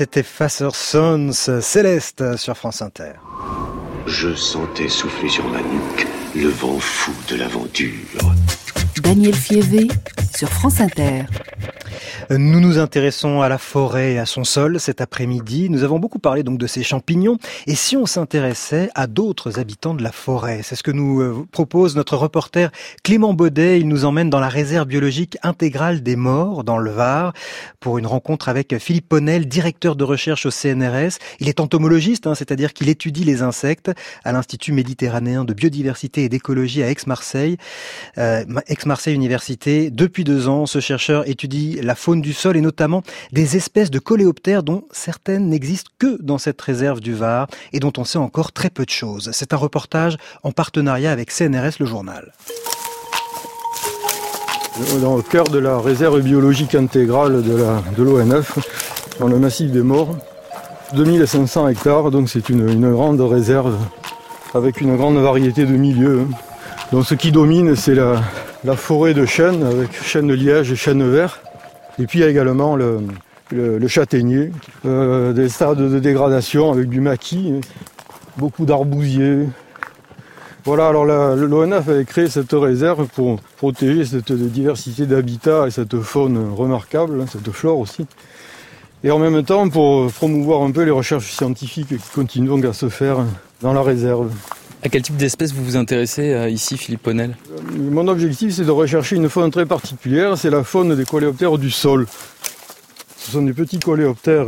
C'était Facer Sons Céleste sur France Inter. Je sentais souffler sur ma nuque le vent fou de l'aventure. Daniel Fievé sur France Inter. Nous nous intéressons à la forêt et à son sol cet après-midi. Nous avons beaucoup parlé donc de ces champignons. Et si on s'intéressait à d'autres habitants de la forêt? C'est ce que nous euh, propose notre reporter Clément Baudet. Il nous emmène dans la réserve biologique intégrale des morts dans le Var pour une rencontre avec Philippe Ponel, directeur de recherche au CNRS. Il est entomologiste, hein, c'est-à-dire qu'il étudie les insectes à l'Institut méditerranéen de biodiversité et d'écologie à Aix-Marseille. Euh, Aix-Marseille Université. Depuis deux ans, ce chercheur étudie la faune du sol et notamment des espèces de coléoptères dont certaines n'existent que dans cette réserve du Var et dont on sait encore très peu de choses. C'est un reportage en partenariat avec CNRS Le Journal. Dans le cœur de la réserve biologique intégrale de l'ONF, dans le massif des morts, 2500 hectares, donc c'est une, une grande réserve avec une grande variété de milieux. Donc ce qui domine, c'est la, la forêt de chênes, avec chênes de liège et chênes verts. Et puis il y a également le, le, le châtaignier, euh, des stades de dégradation avec du maquis, beaucoup d'arbousiers. Voilà, alors l'ONF avait créé cette réserve pour protéger cette diversité d'habitats et cette faune remarquable, cette flore aussi. Et en même temps pour promouvoir un peu les recherches scientifiques qui continuent donc à se faire dans la réserve. À quel type d'espèce vous vous intéressez euh, ici, Philippe Ponel Mon objectif, c'est de rechercher une faune très particulière, c'est la faune des coléoptères du sol. Ce sont des petits coléoptères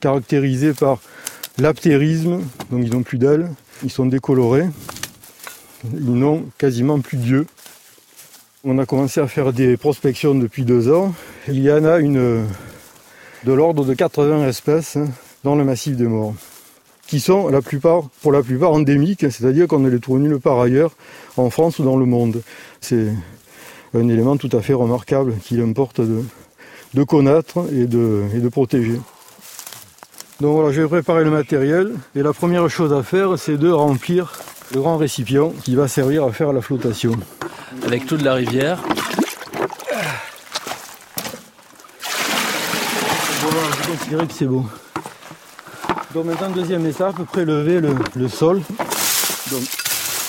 caractérisés par l'aptérisme, donc ils n'ont plus d'ailes, ils sont décolorés, ils n'ont quasiment plus d'yeux. On a commencé à faire des prospections depuis deux ans. Il y en a une de l'ordre de 80 espèces dans le massif des morts qui sont la plupart, pour la plupart endémiques, c'est-à-dire qu'on ne les trouve nulle part ailleurs, en France ou dans le monde. C'est un élément tout à fait remarquable qu'il importe de, de connaître et de, et de protéger. Donc voilà, je vais préparer le matériel et la première chose à faire, c'est de remplir le grand récipient qui va servir à faire la flottation. Avec de la rivière. Voilà, je considère que c'est bon. Donc maintenant, deuxième étape, prélever le, sol.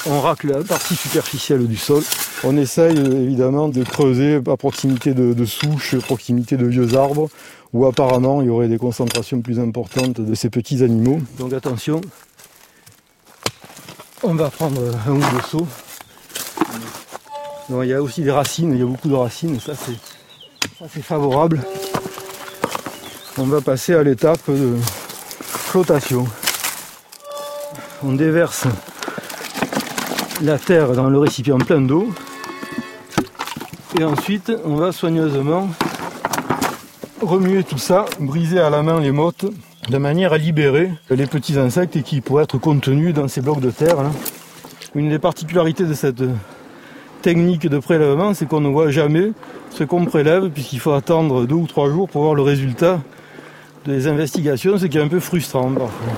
On racle la partie superficielle du sol. On essaye évidemment de creuser à proximité de, souches, proximité de vieux arbres, où apparemment il y aurait des concentrations plus importantes de ces petits animaux. Donc attention, on va prendre un ou deux il y a aussi des racines, il y a beaucoup de racines, ça c'est favorable. On va passer à l'étape de On déverse la terre dans le récipient plein d'eau et ensuite on va soigneusement remuer tout ça, briser à la main les mottes de manière à libérer les petits insectes qui pourraient être contenus dans ces blocs de terre. Une des particularités de cette technique de prélèvement, c'est qu'on ne voit jamais ce qu'on prélève puisqu'il faut attendre deux ou trois jours pour voir le résultat des investigations, ce qui est un peu frustrant parfois.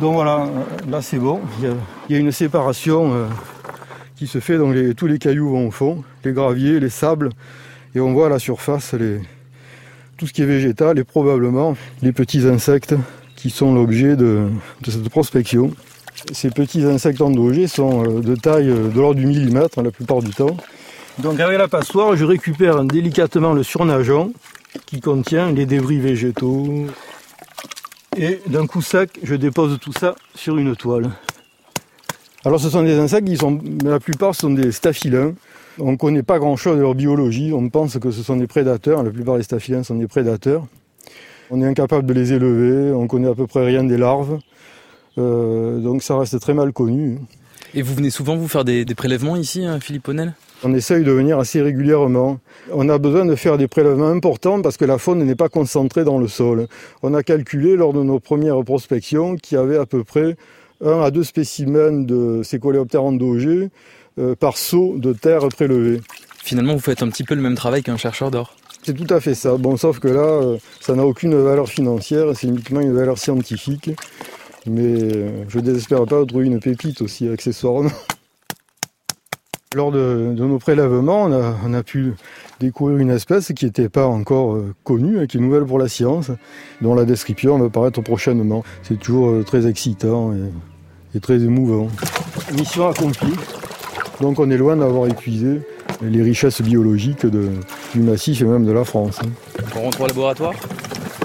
Donc voilà, là c'est bon, il y, a, une séparation euh, qui se fait, donc tous les cailloux vont au fond, les graviers, les sables, et on voit à la surface tout ce qui est végétal et probablement les petits insectes qui sont l'objet de, cette prospection. Ces petits insectes endogés sont euh, de taille euh, de l'ordre du millimètre la plupart du temps. Donc avec la passoire, je récupère délicatement le surnageant qui contient les débris végétaux. Et d'un coup sec, je dépose tout ça sur une toile. Alors ce sont des insectes qui sont, la plupart sont des staphylins. On ne connaît pas grand-chose de leur biologie. On pense que ce sont des prédateurs. La plupart des staphylins sont des prédateurs. On est incapable de les élever. On connaît à peu près rien des larves. Euh, donc ça reste très mal connu. Et vous venez souvent vous faire des, prélèvements ici, hein, Philippe Ponel on essaye de venir assez régulièrement. On a besoin de faire des prélèvements importants parce que la faune n'est pas concentrée dans le sol. On a calculé lors de nos premières prospections qu'il y avait à peu près un à deux spécimens de ces coléoptères endogés euh, par saut de terre prélevé. Finalement, vous faites un petit peu le même travail qu'un chercheur d'or. C'est tout à fait ça. Bon, sauf que là, euh, ça n'a aucune valeur financière, c'est uniquement une valeur scientifique. Mais euh, je désespère pas de trouver une pépite aussi accessoirement. Lors de, nos prélèvements, on a, pu découvrir une espèce qui n'était pas encore connue, qui est nouvelle pour la science, dont la description va apparaître prochainement. C'est toujours très excitant et très émouvant. Mission accomplie. Donc on est loin d'avoir épuisé les richesses biologiques du massif et même de la France. Hein. On rentre au laboratoire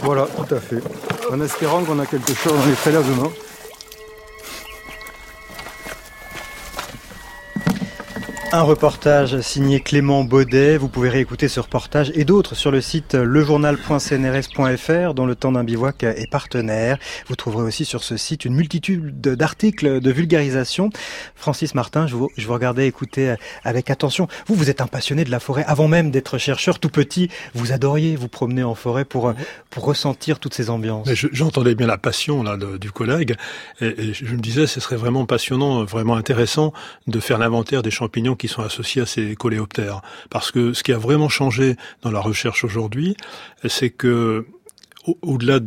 Voilà, tout à fait. En espérant qu'on a quelque chose dans les prélèvements. Un reportage signé Clément Baudet. Vous pouvez réécouter ce reportage et d'autres sur le site lejournal.cnrs.fr dont le temps d'un bivouac est partenaire. Vous trouverez aussi sur ce site une multitude d'articles de vulgarisation. Francis Martin, je vous, je vous regardais écouter avec attention. Vous, vous êtes un passionné de la forêt. Avant même d'être chercheur tout petit, vous adoriez vous promener en forêt pour, pour ressentir toutes ces ambiances. J'entendais bien la passion là, du collègue et, je me disais ce serait vraiment passionnant, vraiment intéressant de faire l'inventaire des champignons qui sont associés à ces coléoptères. Parce que ce qui a vraiment changé dans la recherche aujourd'hui, c'est que au-delà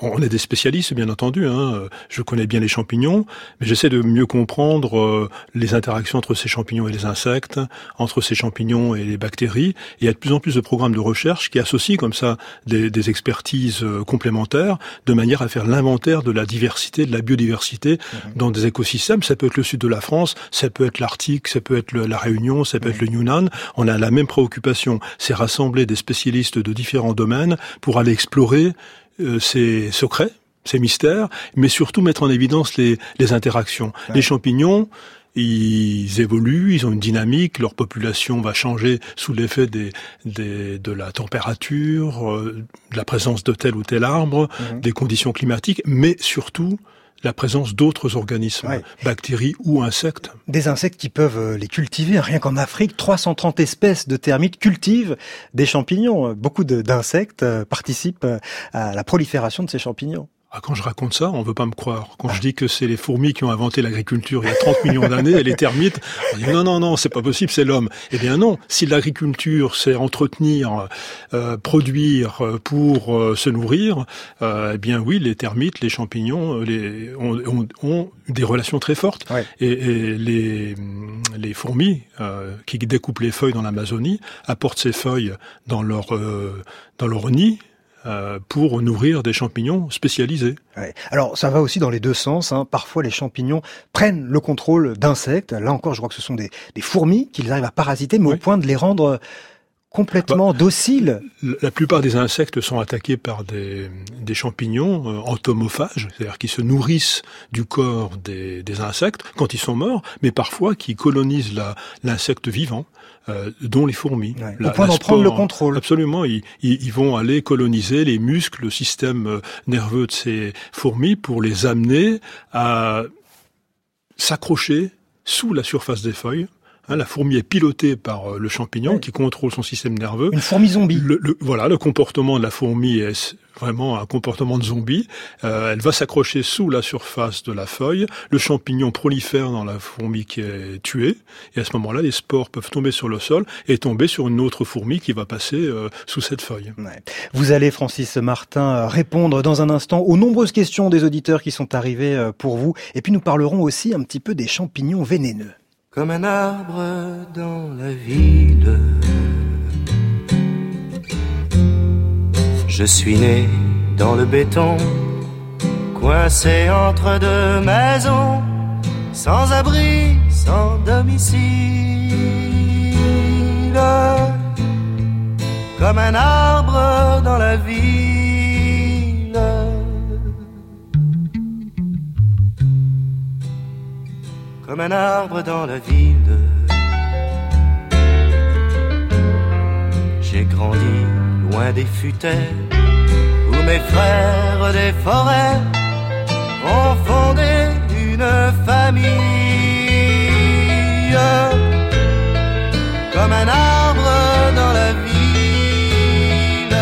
on est des spécialistes, bien entendu. Hein. Je connais bien les champignons, mais j'essaie de mieux comprendre euh, les interactions entre ces champignons et les insectes, entre ces champignons et les bactéries. Et il y a de plus en plus de programmes de recherche qui associent comme ça des, des expertises euh, complémentaires, de manière à faire l'inventaire de la diversité, de la biodiversité mhm. dans des écosystèmes. Ça peut être le sud de la France, ça peut être l'Arctique, ça peut être la Réunion, ça peut être le Yunnan. On a la même préoccupation, c'est rassembler des spécialistes de différents domaines pour aller explorer euh, ces secrets, ces mystères, mais surtout mettre en évidence les, les interactions. Les champignons, ils évoluent, ils ont une dynamique, leur population va changer sous l'effet des, des, de la température, euh, de la présence de tel ou tel arbre, mhm. des conditions climatiques, mais surtout la présence d'autres organismes, bactéries ou insectes. Des insectes qui peuvent euh, les cultiver. Rien qu'en Afrique, 330 espèces de termites cultivent des champignons. Beaucoup d'insectes euh, participent euh, à la prolifération de ces champignons. Ah, quand je raconte ça, on veut pas me croire. Quand je dis que c'est les fourmis qui ont inventé l'agriculture il y a 30 millions d'années et les termites, on dit non, non, non, c'est pas possible, c'est l'homme. Eh bien non, si l'agriculture c'est entretenir, euh, produire euh, pour euh, se nourrir, eh bien oui, les termites, les champignons les, ont, ont, des relations très fortes. Et, et, les, les fourmis qui découpent les feuilles dans l'Amazonie apportent ces feuilles dans leur, dans leur nid euh, pour nourrir des champignons spécialisés. Alors ça va aussi dans les deux sens. Hein. Parfois les champignons prennent le contrôle d'insectes. Là encore, je crois que ce sont des, fourmis qu'ils arrivent à parasiter, mais au point de les rendre complètement bah, dociles. La plupart des insectes sont attaqués par des, champignons euh, entomophages, c'est-à-dire qui se nourrissent du corps des, des, insectes quand ils sont morts, mais parfois qui colonisent l'insecte vivant. Euh, dont les fourmis. Au point d'en prendre le contrôle. Absolument, ils, ils, vont aller coloniser les muscles, le système euh, nerveux de ces fourmis pour les amener à s'accrocher sous la surface des feuilles Hein, la fourmi est pilotée par euh, le champignon qui contrôle son système nerveux. Une fourmi zombie. Le, voilà, le comportement de la fourmi est vraiment un comportement de zombie. Euh, elle va s'accrocher sous la surface de la feuille. Le champignon prolifère dans la fourmi qui est tuée. Et à ce moment-là, les spores peuvent tomber sur le sol et tomber sur une autre fourmi qui va passer euh, sous cette feuille. Vous allez, Francis Martin, répondre dans un instant aux nombreuses questions des auditeurs qui sont arrivées pour vous. Et puis nous parlerons aussi un petit peu des champignons vénéneux. Comme un arbre dans la ville. Je suis né dans le béton, coincé entre deux maisons, sans abri, sans domicile, comme un arbre dans la ville. Comme un arbre dans la ville. J'ai grandi loin des futaies où mes frères des forêts ont fondé une famille comme un arbre dans la ville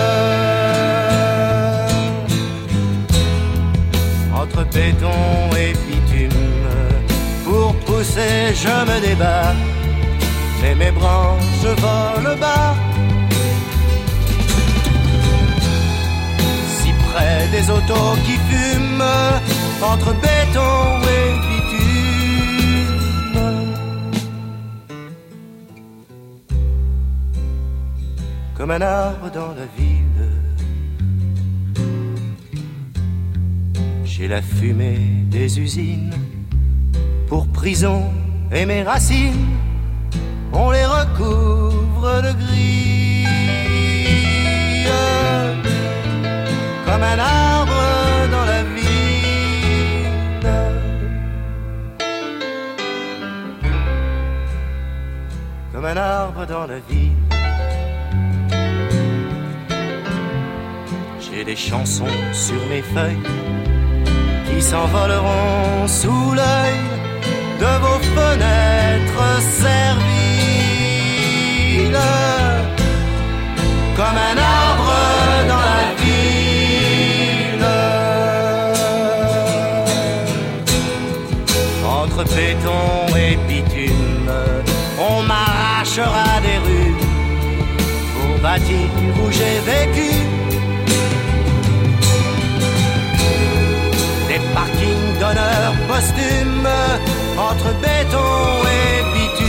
entre béton et pousser je me débat. Mais mes branches volent bas. Des autos qui fument entre béton et bitume. Comme un arbre dans la ville, j'ai la fumée des usines pour prison et mes racines, on les recouvre de gris. comme un arbre dans la ville. Comme un arbre dans la ville. J'ai des chansons sur mes feuilles qui s'envoleront sous l'œil de vos fenêtres serviles. Comme un arbre dans la béton et bitume, on m'arrachera des rues pour bâtir où j'ai vécu. Des parkings d'honneur posthume entre béton et bitume.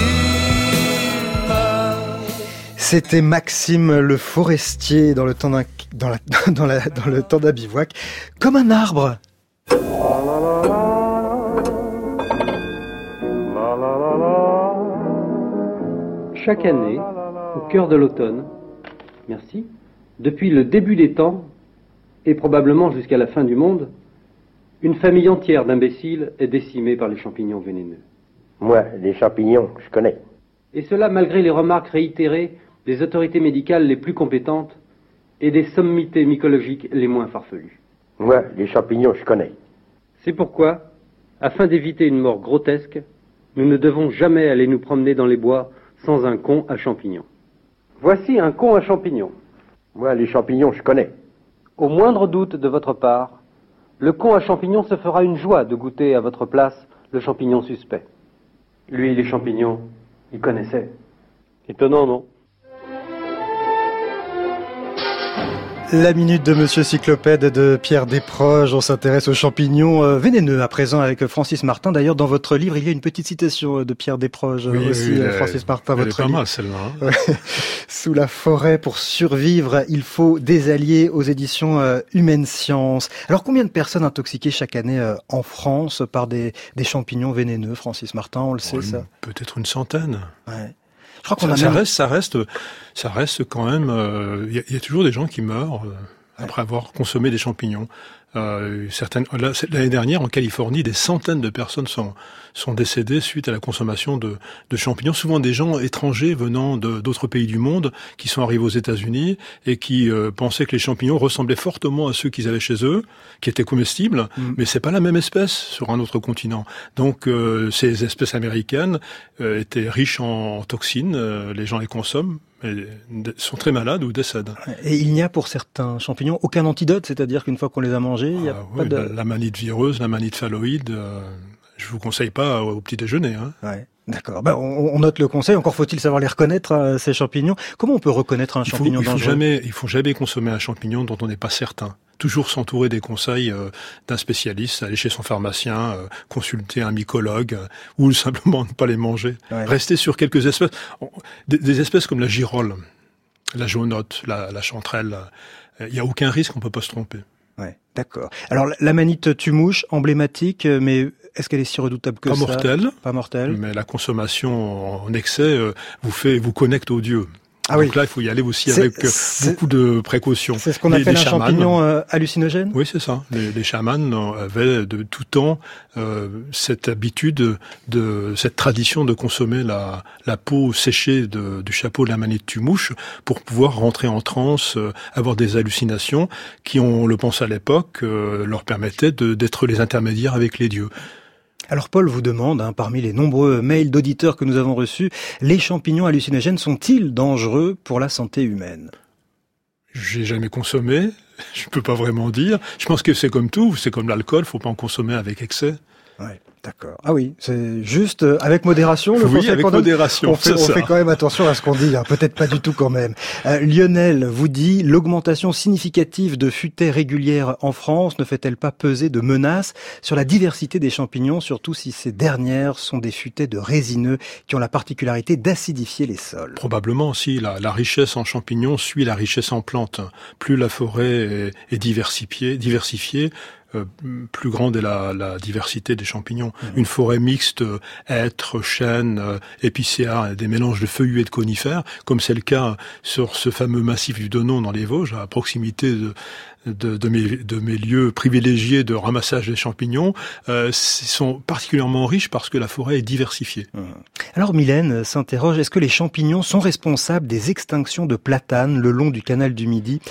C'était Maxime le forestier dans le temps d'un dans, la, dans, la, dans le temps d'un bivouac, comme un arbre. chaque année, au cœur de l'automne, merci, depuis le début des temps, et probablement jusqu'à la fin du monde, une famille entière d'imbéciles est décimée par les champignons vénéneux. Moi, les champignons, je connais. Et cela malgré les remarques réitérées des autorités médicales les plus compétentes et des sommités mycologiques les moins farfelues. Moi, les champignons, je connais. C'est pourquoi, afin d'éviter une mort grotesque, nous ne devons jamais aller nous promener dans les bois sans un con à champignons. Voici un con à champignons. Moi, les champignons, je connais. Au moindre doute de votre part, le con à champignons se fera une joie de goûter à votre place le champignon suspect. Lui, les champignons, il connaissait. Étonnant, non? La minute de Monsieur Cyclopède de Pierre Desproges. On s'intéresse aux champignons euh, vénéneux à présent avec Francis Martin. D'ailleurs, dans votre livre, il y a une petite citation de Pierre Desproges oui, aussi, oui, Francis Martin. Elle votre est pas mal celle-là. hein. Sous la forêt pour survivre, il faut des alliés aux éditions euh, Humaine Science. Alors, combien de personnes intoxiquées chaque année euh, en France par des, des champignons vénéneux, Francis Martin? On le sait, ça? Peut-être une centaine. Ouais. Je crois qu'on ça, a ça même- reste, ça reste, ça reste quand même. euh, Il y, a- il y a toujours des gens qui meurent euh, après avoir consommé des champignons. Euh, certaines l'année dernière en Californie, des centaines de personnes sont sont décédées suite à la consommation de, de champignons. Souvent des gens étrangers venant d'autres pays du monde qui sont arrivés aux États-Unis et qui euh, pensaient que les champignons ressemblaient fortement à ceux qu'ils avaient chez eux, qui étaient comestibles, mais c'est pas la même espèce sur un autre continent. Donc euh, ces espèces américaines euh, étaient riches en, toxines, euh, les gens les consomment, mais d- sont très malades ou décèdent. Et il n'y a pour certains champignons aucun antidote, c'est-à-dire qu'une fois qu'on les a mangés, il n'y a Ah pas de... la, la manite vireuse, la manite phalloïde, euh, je vous conseille pas au petit déjeuner. Hein. Ouais. D'accord. Ben, on, on note le conseil. Encore faut-il savoir les reconnaître euh, ces champignons. Comment on peut reconnaître un Il faut, champignon il faut dangereux? jamais, il faut jamais consommer un champignon dont on n'est pas certain. Toujours s'entourer des conseils euh, d'un spécialiste, aller chez son pharmacien, euh, consulter un mycologue, euh, ou simplement ne pas les manger. Rester sur quelques espèces, des, espèces comme la girole, la jaunotte, la, la chanterelle. Il n'y a aucun risque, on peut pas se tromper. Ouais, d'accord. Alors la manite tumouche, emblématique, mais est-ce qu'elle est si redoutable que pas ça? mortelle, Pas mortelle. Mais la consommation en excès vous fait vous connecte au Dieu. Ah Donc là, il faut y aller aussi avec euh, beaucoup de précautions. C'est ce qu'on appelle un champignon euh, hallucinogène? Oui, c'est ça. Les, les, chamans avaient de tout temps euh, cette habitude, de cette tradition de consommer la, la peau séchée de, du chapeau de la manette tumouche pour pouvoir rentrer en transe, euh, avoir des hallucinations qui, on le pense à l'époque, leur permettaient d'être les intermédiaires avec les dieux. Alors Paul vous demande, hein, parmi les nombreux mails d'auditeurs que nous avons reçus, les champignons hallucinogènes sont-ils dangereux pour la santé humaine? J'ai jamais consommé, je peux pas vraiment dire. Je pense que c'est comme tout, c'est comme l'alcool, faut pas en consommer avec excès. Ouais. D'accord. Ah oui, c'est juste euh, avec modération. Le oui, avec modération. On, fait, on fait, quand même attention à ce qu'on dit. Hein. Peut-être pas du tout quand même. Euh, Lionel vous dit l'augmentation significative de futaies régulières en France ne fait-elle pas peser de menaces sur la diversité des champignons, surtout si ces dernières sont des futaies de résineux qui ont la particularité d'acidifier les sols? Probablement, si la, la, richesse en champignons suit la richesse en plantes. Plus la forêt est, est diversifiée, diversifiée euh, plus grande est la, la diversité des champignons. Mmh. Une forêt mixte, euh, hêtre, chêne, euh, épicéa, des mélanges de feuillus et de conifères, comme c'est le cas sur ce fameux massif du Donon dans les Vosges, à proximité de, de, de, mes, de, mes, lieux privilégiés de ramassage des champignons euh, sont particulièrement riches parce que la forêt est diversifiée. Mmh. Alors Mylène s'interroge, est-ce que les champignons sont responsables des extinctions de platanes le long du canal du Midi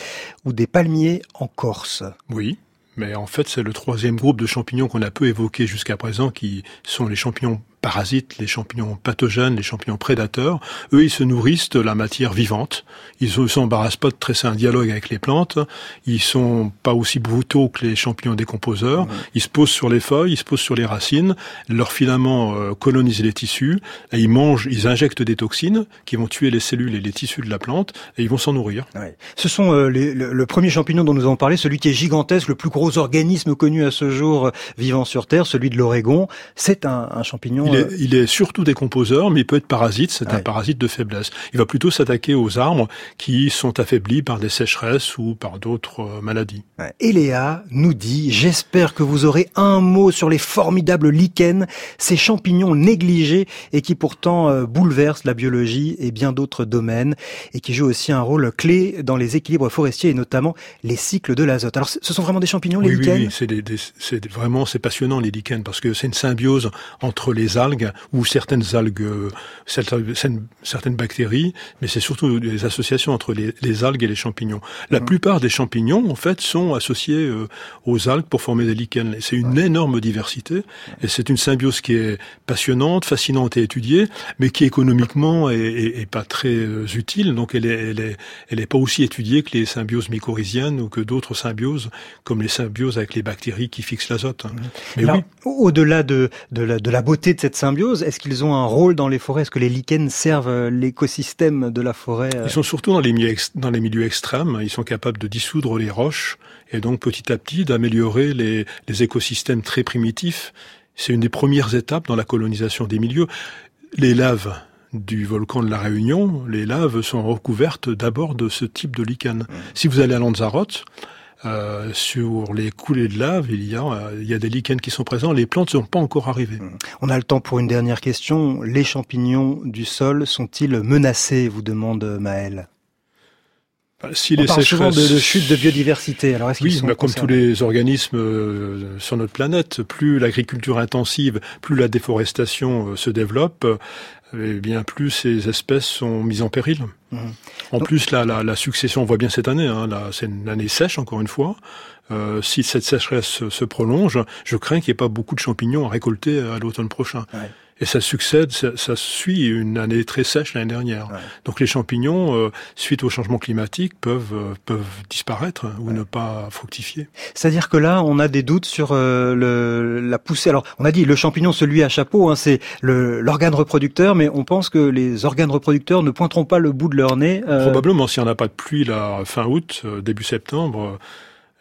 ou des palmiers en Corse? Oui, mais en fait, c'est le troisième groupe de champignons qu'on a peu évoqué jusqu'à présent, qui sont les champignons parasites, les champignons pathogènes, les champignons prédateurs, eux, ils se nourrissent de la matière vivante. Ils ne s'embarrassent pas de tresser un dialogue avec les plantes. Ils sont pas aussi brutaux que les champignons décomposeurs. Ils se posent sur les feuilles, ils se posent sur les racines. Leurs filaments euh, colonisent les tissus et ils mangent, ils injectent des toxines qui vont tuer les cellules et les tissus de la plante et ils vont s'en nourrir. Ouais. Ce sont euh, les, le, premier champignon dont nous avons parlé, celui qui est gigantesque, le plus gros organisme connu à ce jour euh, vivant sur Terre, celui de l'Oregon. C'est un, un champignon il est, surtout décomposeur, mais il peut être parasite. C'est un parasite de faiblesse. Il va plutôt s'attaquer aux arbres qui sont affaiblis par des sécheresses ou par d'autres euh, maladies. Eléa nous dit, j'espère que vous aurez un mot sur les formidables lichens, ces champignons négligés et qui pourtant euh, bouleversent la biologie et bien d'autres domaines et qui jouent aussi un rôle clé dans les équilibres forestiers et notamment les cycles de l'azote. Alors ce sont vraiment des champignons, les lichens Oui, oui, c'est vraiment c'est passionnant les lichens parce que c'est une symbiose entre les algues ou certaines algues, euh, certaines, certaines bactéries, mais c'est surtout des associations entre les, les, algues et les champignons. La mmh. plupart des champignons, en fait, sont associés euh, aux algues pour former des lichens. C'est une énorme diversité et c'est une symbiose qui est passionnante, fascinante à étudier, mais qui économiquement est, est, est pas très euh, utile. Donc elle est, elle est, elle est pas aussi étudiée que les symbioses mycorhiziennes ou que d'autres symbioses, comme les symbioses avec les bactéries qui fixent l'azote. Mmh. Mais oui. Au-delà de, de, la, de la beauté de cette symbiose, est-ce qu'ils ont un rôle dans les forêts? Est-ce que les lichens servent euh, l'écosystème de la forêt euh? Ils sont surtout dans les, milieux dans les milieux extrêmes. Ils sont capables de dissoudre les roches et donc petit à petit d'améliorer les, les écosystèmes très primitifs. C'est une des premières étapes dans la colonisation des milieux. Les laves du volcan de la Réunion, les laves sont recouvertes d'abord de ce type de lichen. Mmh. Si vous allez à Lanzarote, euh, sur les coulées de lave, il y a, euh, il y a des lichens qui sont présents. Les plantes ne sont pas encore arrivées. Mmh. On a le temps pour une dernière question. Les champignons du sol sont-ils menacés vous demande Maël. Bah, si On les parle souvent de, de, chute de biodiversité. Alors, oui, sont comme tous les organismes euh, sur notre planète, plus l'agriculture intensive, plus la déforestation se développe, eh bien plus ces espèces sont mises en péril. Mmh. En plus, la, la, la, succession, on voit bien cette année, hein, c'est une année sèche encore une fois. Euh, si cette sécheresse se prolonge, je crains qu'il n'y ait pas beaucoup de champignons à récolter à l'automne prochain. Ouais et ça succède, ça, ça, suit une année très sèche l'année dernière. Ouais. Donc les champignons, euh, suite au changement climatique, peuvent euh, peuvent disparaître ou ne pas fructifier. C'est-à-dire que là, on a des doutes sur euh, le, la poussée. Alors, on a dit le champignon, celui à chapeau, hein, c'est l'organe reproducteur, mais on pense que les organes reproducteurs ne pointeront pas le bout de leur nez. Probablement, si on n'a pas de pluie là fin août, début septembre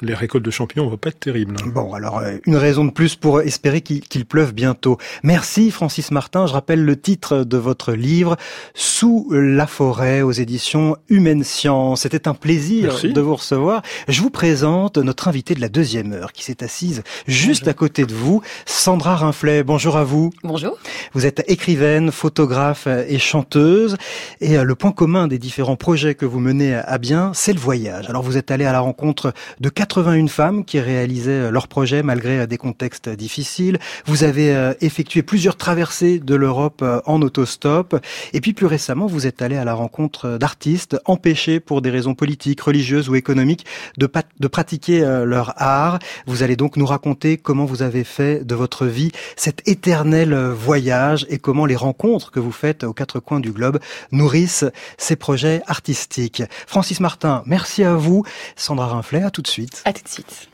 les récoltes de champignons vont pas être terribles. Hein. Bon, alors euh, une raison de plus pour espérer qu'il pleuve bientôt. Merci Francis Martin. Je rappelle le titre de votre livre Sous la forêt aux éditions Humaine Science. C'était un plaisir de vous recevoir. Je vous présente notre invitée de la deuxième heure qui s'est assise juste à côté de vous, Sandra Rinflet. Bonjour à vous. Bonjour. Vous êtes écrivaine, photographe et chanteuse. Et euh, le point commun des différents projets que vous menez à bien, c'est le voyage. Alors vous êtes allé à la rencontre de 81 femmes qui réalisaient euh, leurs projets malgré euh, des contextes difficiles. Vous avez euh, effectué plusieurs traversées de l'Europe en autostop. Et puis plus récemment, vous êtes allé à la rencontre d'artistes empêchés pour des raisons politiques, religieuses ou économiques de, pratiquer leur art. Vous allez donc nous raconter comment vous avez fait de votre vie cet éternel voyage et comment les rencontres que vous faites aux quatre coins du globe nourrissent ces projets artistiques. Francis Martin, merci à vous. Sandra Rinflet, à tout de suite. À tout de suite.